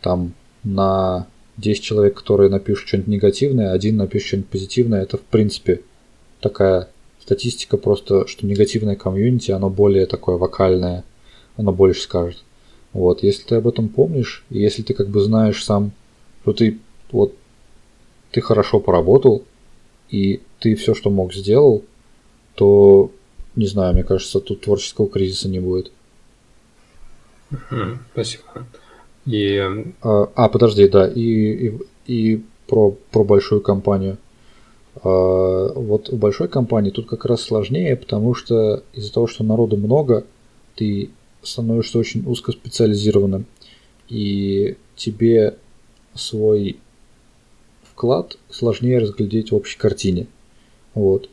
S2: там на 10 человек, которые напишут что-нибудь негативное, один напишет что-нибудь позитивное, это в принципе такая статистика просто, что негативное комьюнити, оно более такое вокальное, оно больше скажет. Вот, если ты об этом помнишь, и если ты как бы знаешь сам, что ты вот ты хорошо поработал, и ты все, что мог, сделал, то, не знаю, мне кажется, тут творческого кризиса не будет.
S1: Спасибо. И...
S2: А, а подожди, да, и, и, и про, про большую компанию. А, вот в большой компании тут как раз сложнее, потому что из-за того, что народу много, ты становишься очень узкоспециализированным, и тебе свой вклад сложнее разглядеть в общей картине. Вот.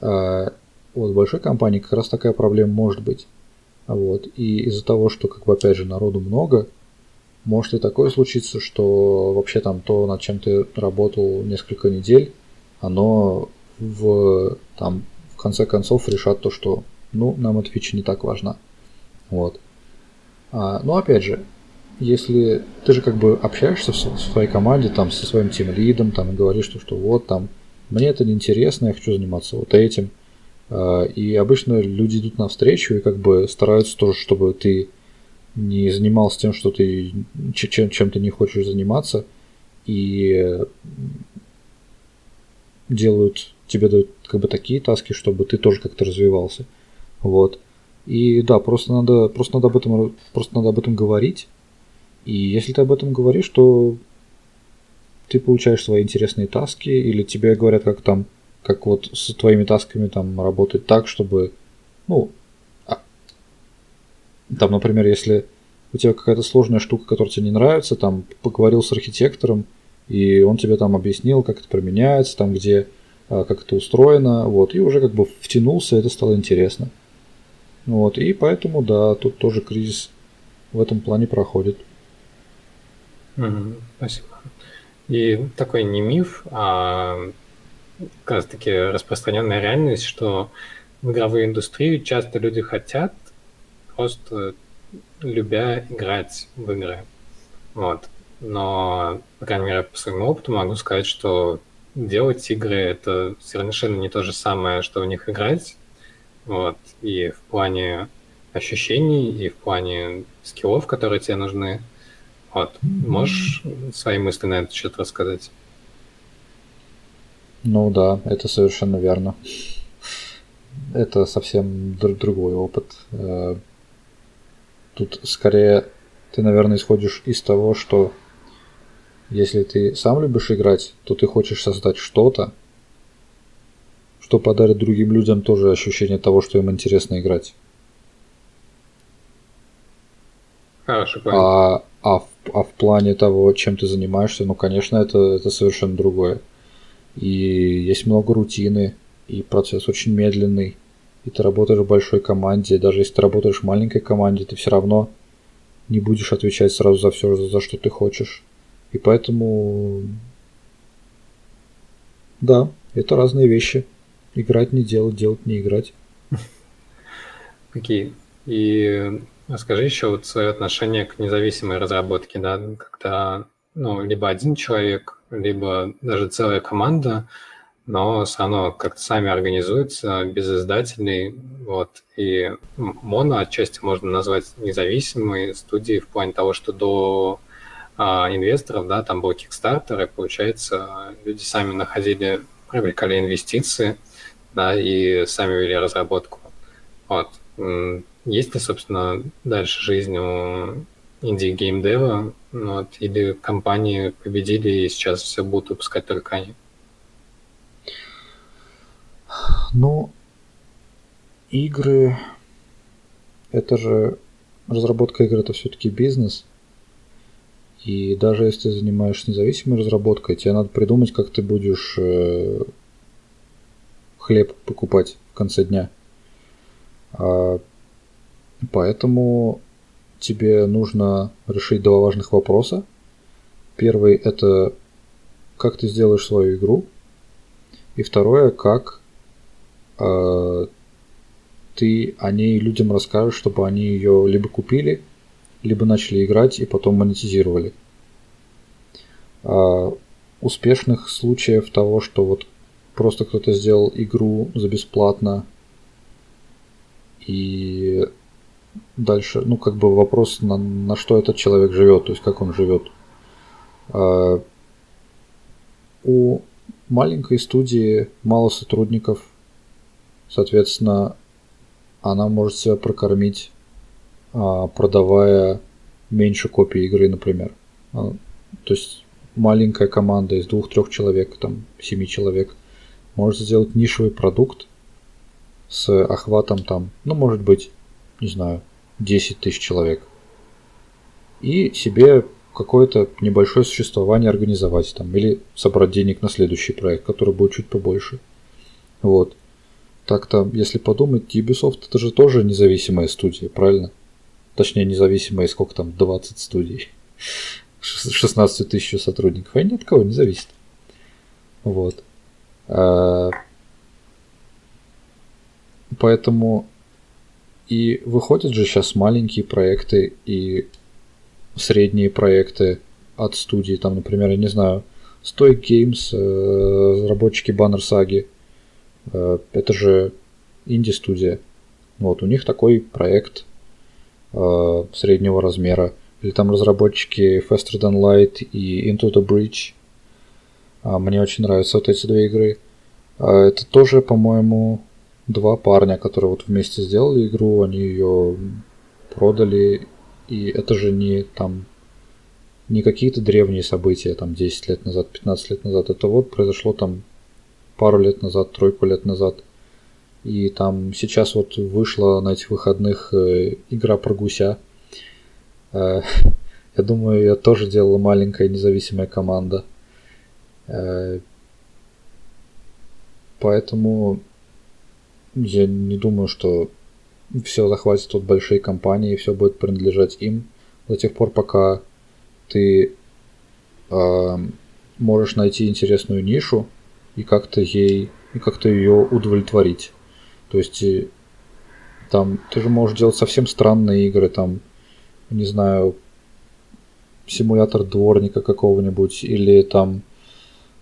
S2: А вот в большой компании как раз такая проблема может быть. Вот. И из-за того, что, как бы, опять же, народу много, может и такое случиться, что вообще там то, над чем ты работал несколько недель, оно в, там, в конце концов решат то, что ну, нам эта фича не так важна. Вот. А, но опять же, если ты же как бы общаешься в своей команде, там, со своим тем лидом, там, и говоришь, что, что вот там, мне это неинтересно, я хочу заниматься вот этим. А, и обычно люди идут навстречу и как бы стараются тоже, чтобы ты не занимался тем, что ты чем, чем ты не хочешь заниматься, и делают, тебе дают как бы такие таски, чтобы ты тоже как-то развивался. Вот. И да, просто надо, просто надо об этом, просто надо об этом говорить. И если ты об этом говоришь, то ты получаешь свои интересные таски, или тебе говорят, как там, как вот с твоими тасками там работать так, чтобы, ну, там, например, если у тебя какая-то сложная штука, которая тебе не нравится, там, поговорил с архитектором, и он тебе там объяснил, как это применяется, там, где, а, как это устроено, вот, и уже как бы втянулся, это стало интересно. Вот, и поэтому, да, тут тоже кризис в этом плане проходит.
S1: Угу, спасибо. И такой не миф, а как раз таки распространенная реальность, что в игровую индустрию часто люди хотят просто любя играть в игры. Вот. Но, по крайней мере, по своему опыту могу сказать, что делать игры это совершенно не то же самое, что в них играть. Вот. И в плане ощущений, и в плане скиллов, которые тебе нужны. Вот. Можешь свои мысли на этот счет рассказать?
S2: Ну да, это совершенно верно. Это совсем друг другой опыт. Тут скорее ты, наверное, исходишь из того, что если ты сам любишь играть, то ты хочешь создать что-то, что подарит другим людям тоже ощущение того, что им интересно играть.
S1: Хорошо,
S2: а, а, в, а в плане того, чем ты занимаешься, ну, конечно, это, это совершенно другое. И есть много рутины, и процесс очень медленный, и ты работаешь в большой команде, даже если ты работаешь в маленькой команде, ты все равно не будешь отвечать сразу за все, за что ты хочешь. И поэтому, да, это разные вещи. Играть не делать, делать не играть. [laughs]
S1: Окей. Okay. И расскажи еще вот свое отношение к независимой разработке, да, когда ну, либо один человек, либо даже целая команда, но равно как-то сами организуются без издателей. Вот. И Моно отчасти можно назвать независимой студией в плане того, что до а, инвесторов, да, там был Kickstarter, и получается, люди сами находили, привлекали инвестиции, да, и сами вели разработку. Вот. Есть ли, собственно, дальше жизнь у инди-геймдева, вот, или компании победили и сейчас все будут выпускать только они?
S2: Ну, игры, это же разработка игр это все-таки бизнес. И даже если ты занимаешься независимой разработкой, тебе надо придумать, как ты будешь э, хлеб покупать в конце дня. А, поэтому тебе нужно решить два важных вопроса. Первый это как ты сделаешь свою игру. И второе, как ты о ней людям расскажешь, чтобы они ее либо купили, либо начали играть и потом монетизировали. А успешных случаев того, что вот просто кто-то сделал игру за бесплатно и дальше, ну, как бы вопрос, на, на что этот человек живет, то есть как он живет. А, у маленькой студии мало сотрудников, соответственно, она может себя прокормить, а, продавая меньше копий игры, например. А, то есть маленькая команда из двух-трех человек, там, семи человек, может сделать нишевый продукт с охватом там, ну, может быть, не знаю, 10 тысяч человек. И себе какое-то небольшое существование организовать там, или собрать денег на следующий проект, который будет чуть побольше. Вот. Так-то, если подумать, Ubisoft это же тоже независимая студия, правильно? Точнее, независимая, сколько там, 20 студий. 16 тысяч сотрудников. Они ни от кого не зависят. Вот. А... Поэтому и выходят же сейчас маленькие проекты и средние проекты от студии. Там, например, я не знаю, Stoic Games, э, разработчики Banner Saga. Э, это же инди-студия. Вот, у них такой проект э, среднего размера. Или там разработчики Faster Than Light и Into the Breach. А, мне очень нравятся вот эти две игры. А, это тоже, по-моему, два парня, которые вот вместе сделали игру, они ее продали, и это же не там не какие-то древние события, там 10 лет назад, 15 лет назад, это вот произошло там пару лет назад, тройку лет назад. И там сейчас вот вышла на этих выходных э, игра про гуся. Э, [laughs] я думаю, ее тоже делала маленькая независимая команда. Э, поэтому я не думаю, что все захватит тут большие компании, и все будет принадлежать им до тех пор, пока ты э, можешь найти интересную нишу и как-то ей и как-то ее удовлетворить. То есть там ты же можешь делать совсем странные игры, там, не знаю, симулятор дворника какого-нибудь, или там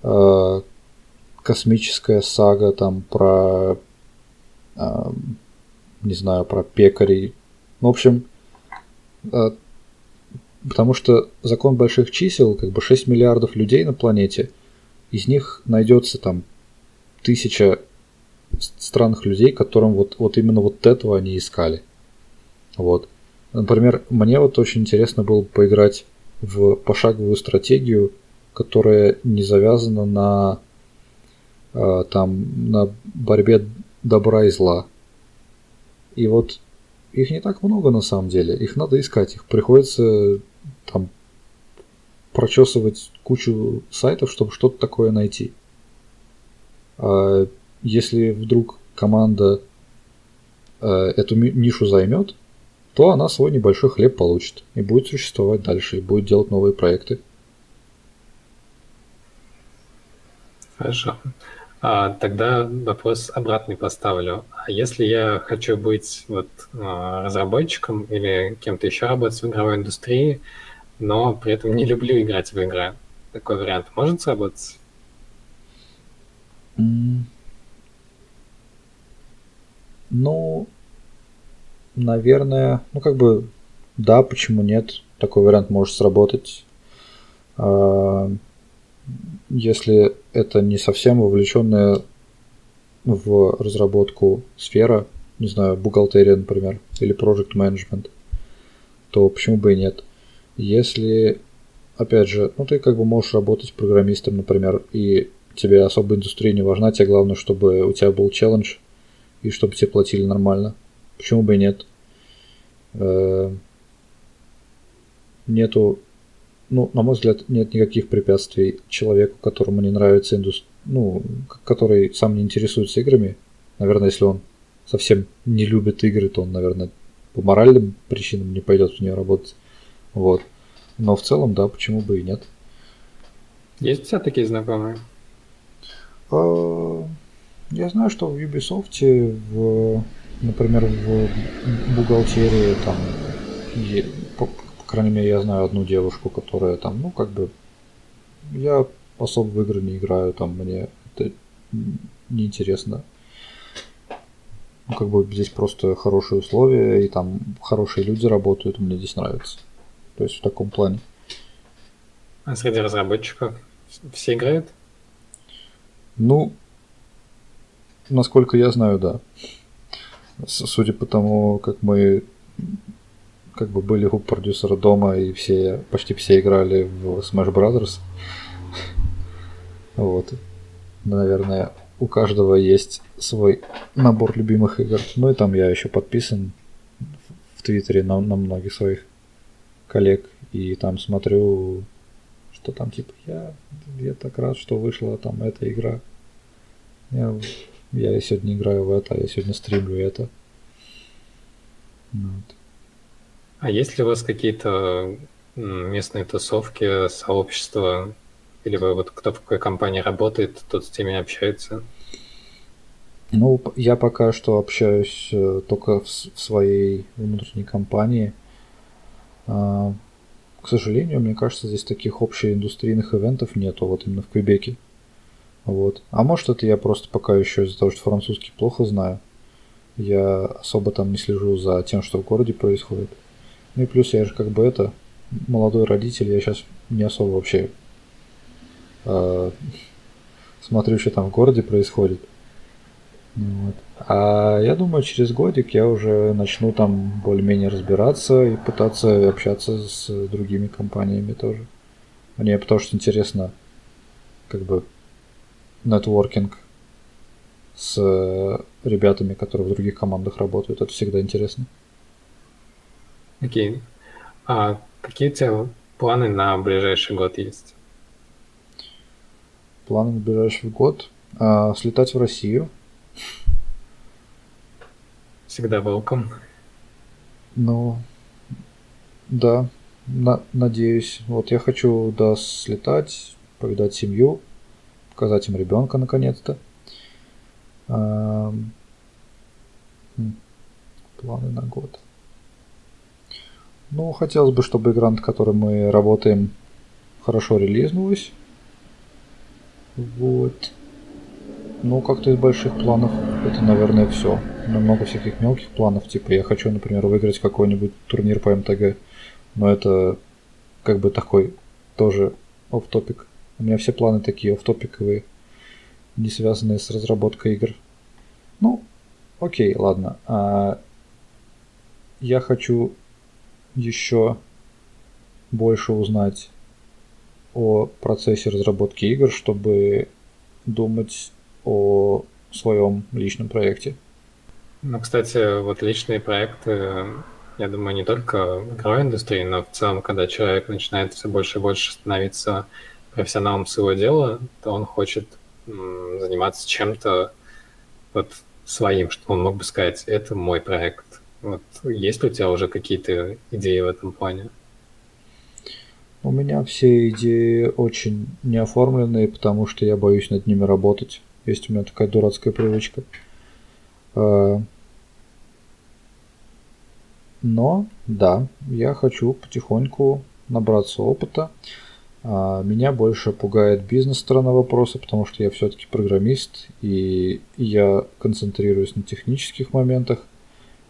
S2: э, космическая сага там про не знаю, про пекарей. В общем, а, потому что закон больших чисел, как бы 6 миллиардов людей на планете, из них найдется там тысяча странных людей, которым вот, вот именно вот этого они искали. Вот. Например, мне вот очень интересно было поиграть в пошаговую стратегию, которая не завязана на а, там на борьбе добра и зла. И вот их не так много на самом деле. Их надо искать. Их приходится там прочесывать кучу сайтов, чтобы что-то такое найти. А если вдруг команда э, эту нишу займет, то она свой небольшой хлеб получит и будет существовать дальше, и будет делать новые проекты.
S1: Хорошо. А, тогда вопрос обратный поставлю. А если я хочу быть вот а, разработчиком или кем-то еще работать в игровой индустрии, но при этом не люблю играть в игры, такой вариант может сработать?
S2: Ну, наверное, ну как бы да, почему нет? Такой вариант может сработать. А, если это не совсем вовлеченная в разработку сфера, не знаю, бухгалтерия, например, или project management, то почему бы и нет. Если, опять же, ну ты как бы можешь работать программистом, например, и тебе особо индустрия не важна, тебе главное, чтобы у тебя был челлендж и чтобы тебе платили нормально. Почему бы и нет? Э, нету ну, на мой взгляд, нет никаких препятствий человеку, которому не нравится индустрия, ну, который сам не интересуется играми. Наверное, если он совсем не любит игры, то он, наверное, по моральным причинам не пойдет в нее работать. Вот. Но в целом, да, почему бы и нет.
S1: Есть у тебя такие знакомые?
S2: А, я знаю, что в Ubisoft в например, в бухгалтерии там, по, по крайней мере, я знаю одну девушку, которая там, ну, как бы, я особо в игры не играю, там, мне это неинтересно. Ну, как бы здесь просто хорошие условия, и там хорошие люди работают, мне здесь нравится. То есть в таком плане.
S1: А среди разработчиков все играют?
S2: Ну, насколько я знаю, да. Судя по тому, как мы как бы были у продюсера дома, и все, почти все играли в Smash Brothers. [laughs] Вот. Наверное, у каждого есть свой набор любимых игр. Ну и там я еще подписан в Твиттере на, на многих своих коллег. И там смотрю, что там типа я, я так рад, что вышла там эта игра. Я, я сегодня играю в это, я сегодня стримлю это.
S1: Вот. А есть ли у вас какие-то местные тусовки, сообщества, или вы вот кто в какой компании работает, тот с теми общается?
S2: Ну, я пока что общаюсь э, только в, своей внутренней компании. А, к сожалению, мне кажется, здесь таких общеиндустрийных ивентов нету, вот именно в Квебеке. Вот. А может это я просто пока еще из-за того, что французский плохо знаю. Я особо там не слежу за тем, что в городе происходит. Ну и плюс я же как бы это, молодой родитель, я сейчас не особо вообще э, [laughs] смотрю, что там в городе происходит. Вот. А я думаю, через годик я уже начну там более-менее разбираться и пытаться общаться с другими компаниями тоже. Мне потому что интересно, как бы, нетворкинг с ребятами, которые в других командах работают. Это всегда интересно.
S1: Окей. А какие у тебя планы на ближайший год есть?
S2: Планы на ближайший год? А, слетать в Россию.
S1: Всегда welcome.
S2: Ну, да, на, надеюсь. Вот я хочу, да, слетать, повидать семью, показать им ребенка наконец-то. А, планы на год. Ну, хотелось бы, чтобы игра, над которой мы работаем, хорошо релизнулась. Вот. Ну, как-то из больших планов это, наверное, все. Но много всяких мелких планов. Типа, я хочу, например, выиграть какой-нибудь турнир по МТГ. Но это как бы такой тоже оф топик У меня все планы такие оф топиковые не связанные с разработкой игр. Ну, окей, ладно. А я хочу еще больше узнать о процессе разработки игр, чтобы думать о своем личном проекте.
S1: Ну, кстати, вот личные проекты, я думаю, не только в игровой индустрии, но в целом, когда человек начинает все больше и больше становиться профессионалом своего дела, то он хочет заниматься чем-то вот своим, что он мог бы сказать, это мой проект. Вот есть ли у тебя уже какие-то идеи в этом плане?
S2: У меня все идеи очень неоформленные, потому что я боюсь над ними работать. Есть у меня такая дурацкая привычка. А, но, да, я хочу потихоньку набраться опыта. А, меня больше пугает бизнес-сторона вопроса, потому что я все-таки программист, и я концентрируюсь на технических моментах.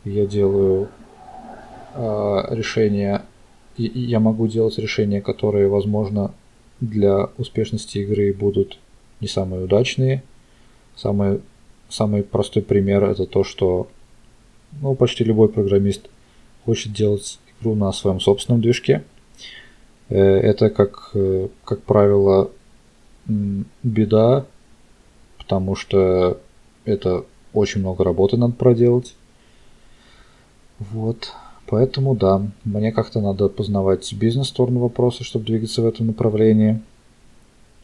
S2: Я делаю а, решения, я могу делать решения, которые, возможно, для успешности игры будут не самые удачные. Самый, самый простой пример это то, что ну, почти любой программист хочет делать игру на своем собственном движке – Э, это, как, э, как правило, беда, потому что это очень много работы надо проделать. Вот. Поэтому да, мне как-то надо познавать бизнес-сторону вопроса, чтобы двигаться в этом направлении.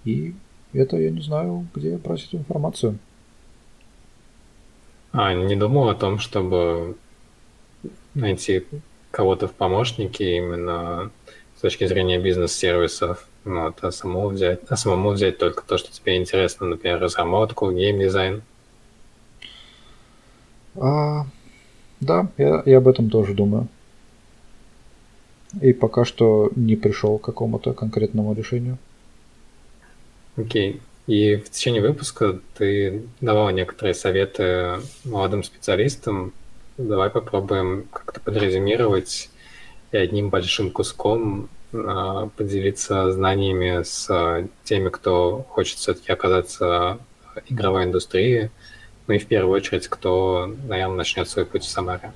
S2: И это я не знаю, где эту информацию.
S1: А, не думал о том, чтобы найти кого-то в помощнике именно точки зрения бизнес-сервисов, вот, а самому взять, а самому взять только то, что тебе интересно, например, разработку, геймдизайн.
S2: А, Да, я, я об этом тоже думаю. И пока что не пришел к какому-то конкретному решению.
S1: Окей. И в течение выпуска ты давал некоторые советы молодым специалистам. Давай попробуем как-то подрезюмировать и одним большим куском э, поделиться знаниями с э, теми, кто хочет все-таки оказаться в игровой индустрии, ну и в первую очередь, кто, наверное, начнет свой путь в Самаре.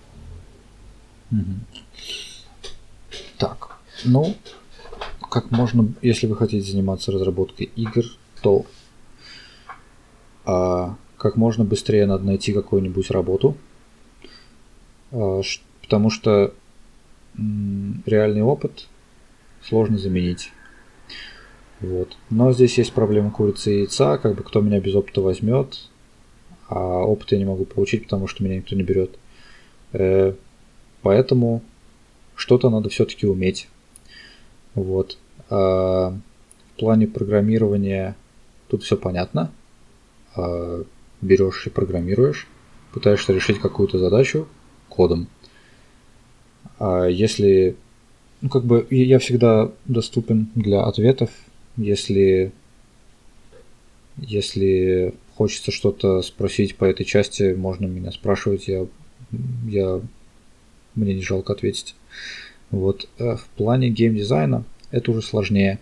S2: Так, ну, как можно, если вы хотите заниматься разработкой игр, то а, как можно быстрее надо найти какую-нибудь работу, а, потому что м, реальный опыт сложно заменить. Вот. Но здесь есть проблема курицы и яйца, как бы кто меня без опыта возьмет, а опыт я не могу получить, потому что меня никто не берет. Э, поэтому что-то надо все-таки уметь. Вот. А в плане программирования тут все понятно. А берешь и программируешь, пытаешься решить какую-то задачу кодом. А если, ну как бы я всегда доступен для ответов, если если хочется что-то спросить по этой части, можно меня спрашивать, я, я мне не жалко ответить. Вот э, в плане геймдизайна это уже сложнее.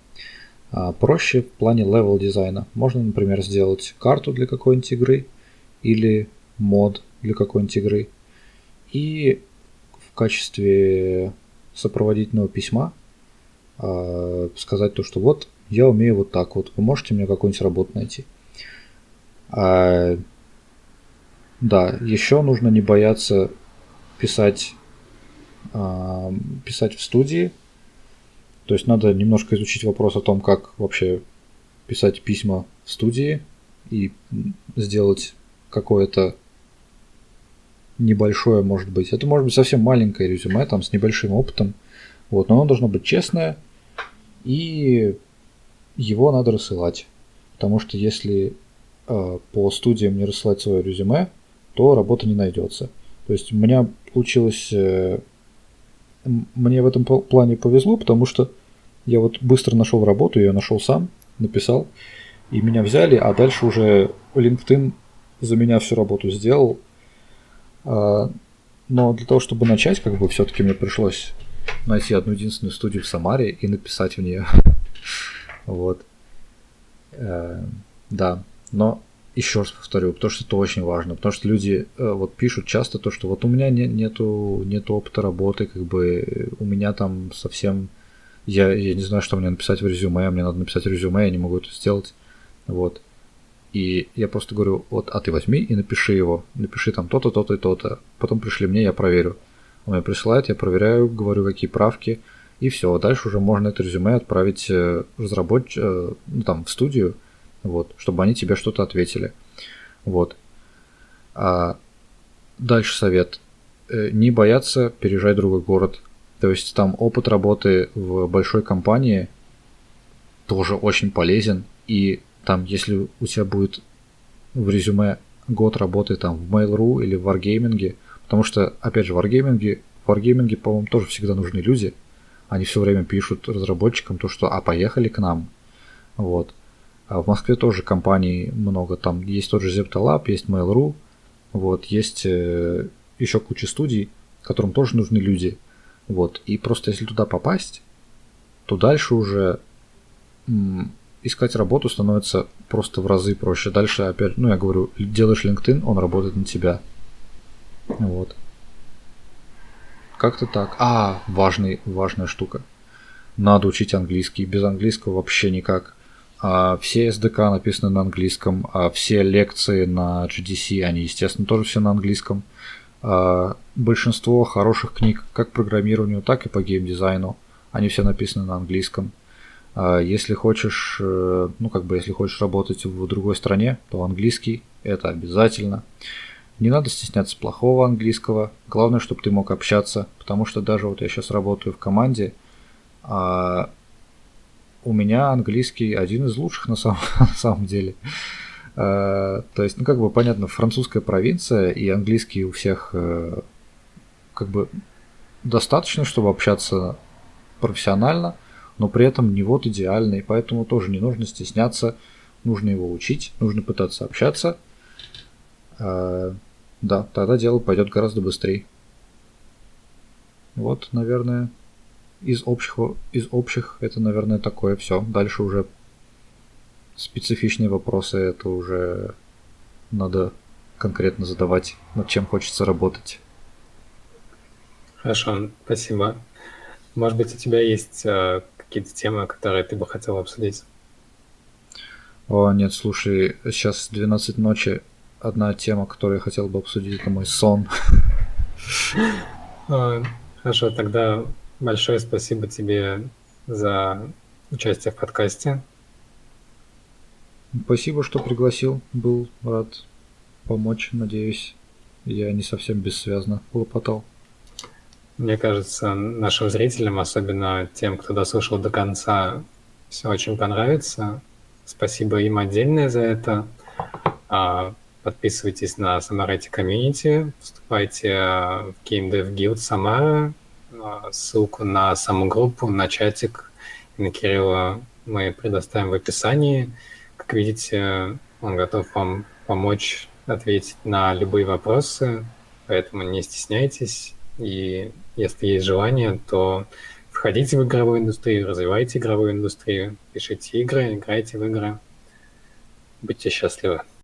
S2: А, проще в плане левел дизайна. Можно, например, сделать карту для какой-нибудь игры или мод для какой-нибудь игры. И в качестве сопроводительного письма э, сказать то, что вот я умею вот так вот, вы можете мне какую-нибудь работу найти. А, да, еще нужно не бояться писать, а, писать в студии. То есть надо немножко изучить вопрос о том, как вообще писать письма в студии и сделать какое-то небольшое, может быть. Это может быть совсем маленькое резюме, там, с небольшим опытом. Вот, но оно должно быть честное, и его надо рассылать. Потому что если э, по студиям не рассылать свое резюме, то работа не найдется. То есть у меня получилось... Э, мне в этом плане повезло, потому что я вот быстро нашел работу, я нашел сам, написал, и меня взяли, а дальше уже LinkedIn за меня всю работу сделал. А, но для того, чтобы начать, как бы все-таки мне пришлось найти одну единственную студию в Самаре и написать в нее. [laughs] Вот. Э, да. Но еще раз повторю, потому что это очень важно, потому что люди э, вот пишут часто то, что вот у меня не, нету, нету опыта работы, как бы у меня там совсем, я, я не знаю, что мне написать в резюме, мне надо написать резюме, я не могу это сделать, вот. И я просто говорю, вот, а ты возьми и напиши его, напиши там то-то, то-то и то-то, потом пришли мне, я проверю. Он мне присылает, я проверяю, говорю, какие правки, и все. Дальше уже можно это резюме отправить э, разработчику, э, ну, там, в студию, вот, чтобы они тебе что-то ответили. Вот. А дальше совет. Э, не бояться переезжать в другой город. То есть там опыт работы в большой компании тоже очень полезен. И там, если у тебя будет в резюме год работы там в Mail.ru или в Wargaming, потому что, опять же, в Wargaming, в Wargaming, по-моему, тоже всегда нужны люди. Они все время пишут разработчикам то, что «а поехали к нам». Вот. А в Москве тоже компаний много. Там есть тот же Zeptalab, есть Mail.ru, вот, есть э, еще куча студий, которым тоже нужны люди. Вот. И просто если туда попасть, то дальше уже искать работу становится просто в разы проще. Дальше опять, ну я говорю, делаешь LinkedIn, он работает на тебя. Вот. Как-то так. А, важный, важная штука. Надо учить английский. Без английского вообще никак. А все SDK написаны на английском, а все лекции на GDC, они, естественно, тоже все на английском. А большинство хороших книг как по программированию, так и по геймдизайну, они все написаны на английском. Если хочешь, э, ну как бы, если хочешь работать в другой стране, то английский это обязательно. Не надо стесняться плохого английского. Главное, чтобы ты мог общаться, потому что даже вот я сейчас работаю в команде, у меня английский один из лучших на самом, [laughs] на самом деле. А, то есть, ну как бы понятно, французская провинция и английский у всех э, как бы достаточно, чтобы общаться профессионально, но при этом не вот идеальный, поэтому тоже не нужно стесняться, нужно его учить, нужно пытаться общаться. А, да, тогда дело пойдет гораздо быстрее. Вот, наверное, из общих, из общих это, наверное, такое все. Дальше уже специфичные вопросы, это уже надо конкретно задавать, над чем хочется работать.
S1: Хорошо, спасибо. Может быть, у тебя есть э, какие-то темы, которые ты бы хотел обсудить?
S2: О, нет, слушай, сейчас 12 ночи. Одна тема, которую я хотел бы обсудить, это мой сон. [laughs]
S1: Хорошо, тогда большое спасибо тебе за участие в подкасте.
S2: Спасибо, что пригласил. Был рад помочь, надеюсь. Я не совсем бессвязно лопотал.
S1: Мне кажется, нашим зрителям, особенно тем, кто дослушал до конца, все очень понравится. Спасибо им отдельное за это. А, подписывайтесь на Samarati Community, вступайте в Game Dev Guild Самара. Ссылку на саму группу, на чатик на Кирилла мы предоставим в описании. Как видите, он готов вам помочь ответить на любые вопросы, поэтому не стесняйтесь. И если есть желание, то входите в игровую индустрию, развивайте игровую индустрию, пишите игры, играйте в игры. Будьте счастливы.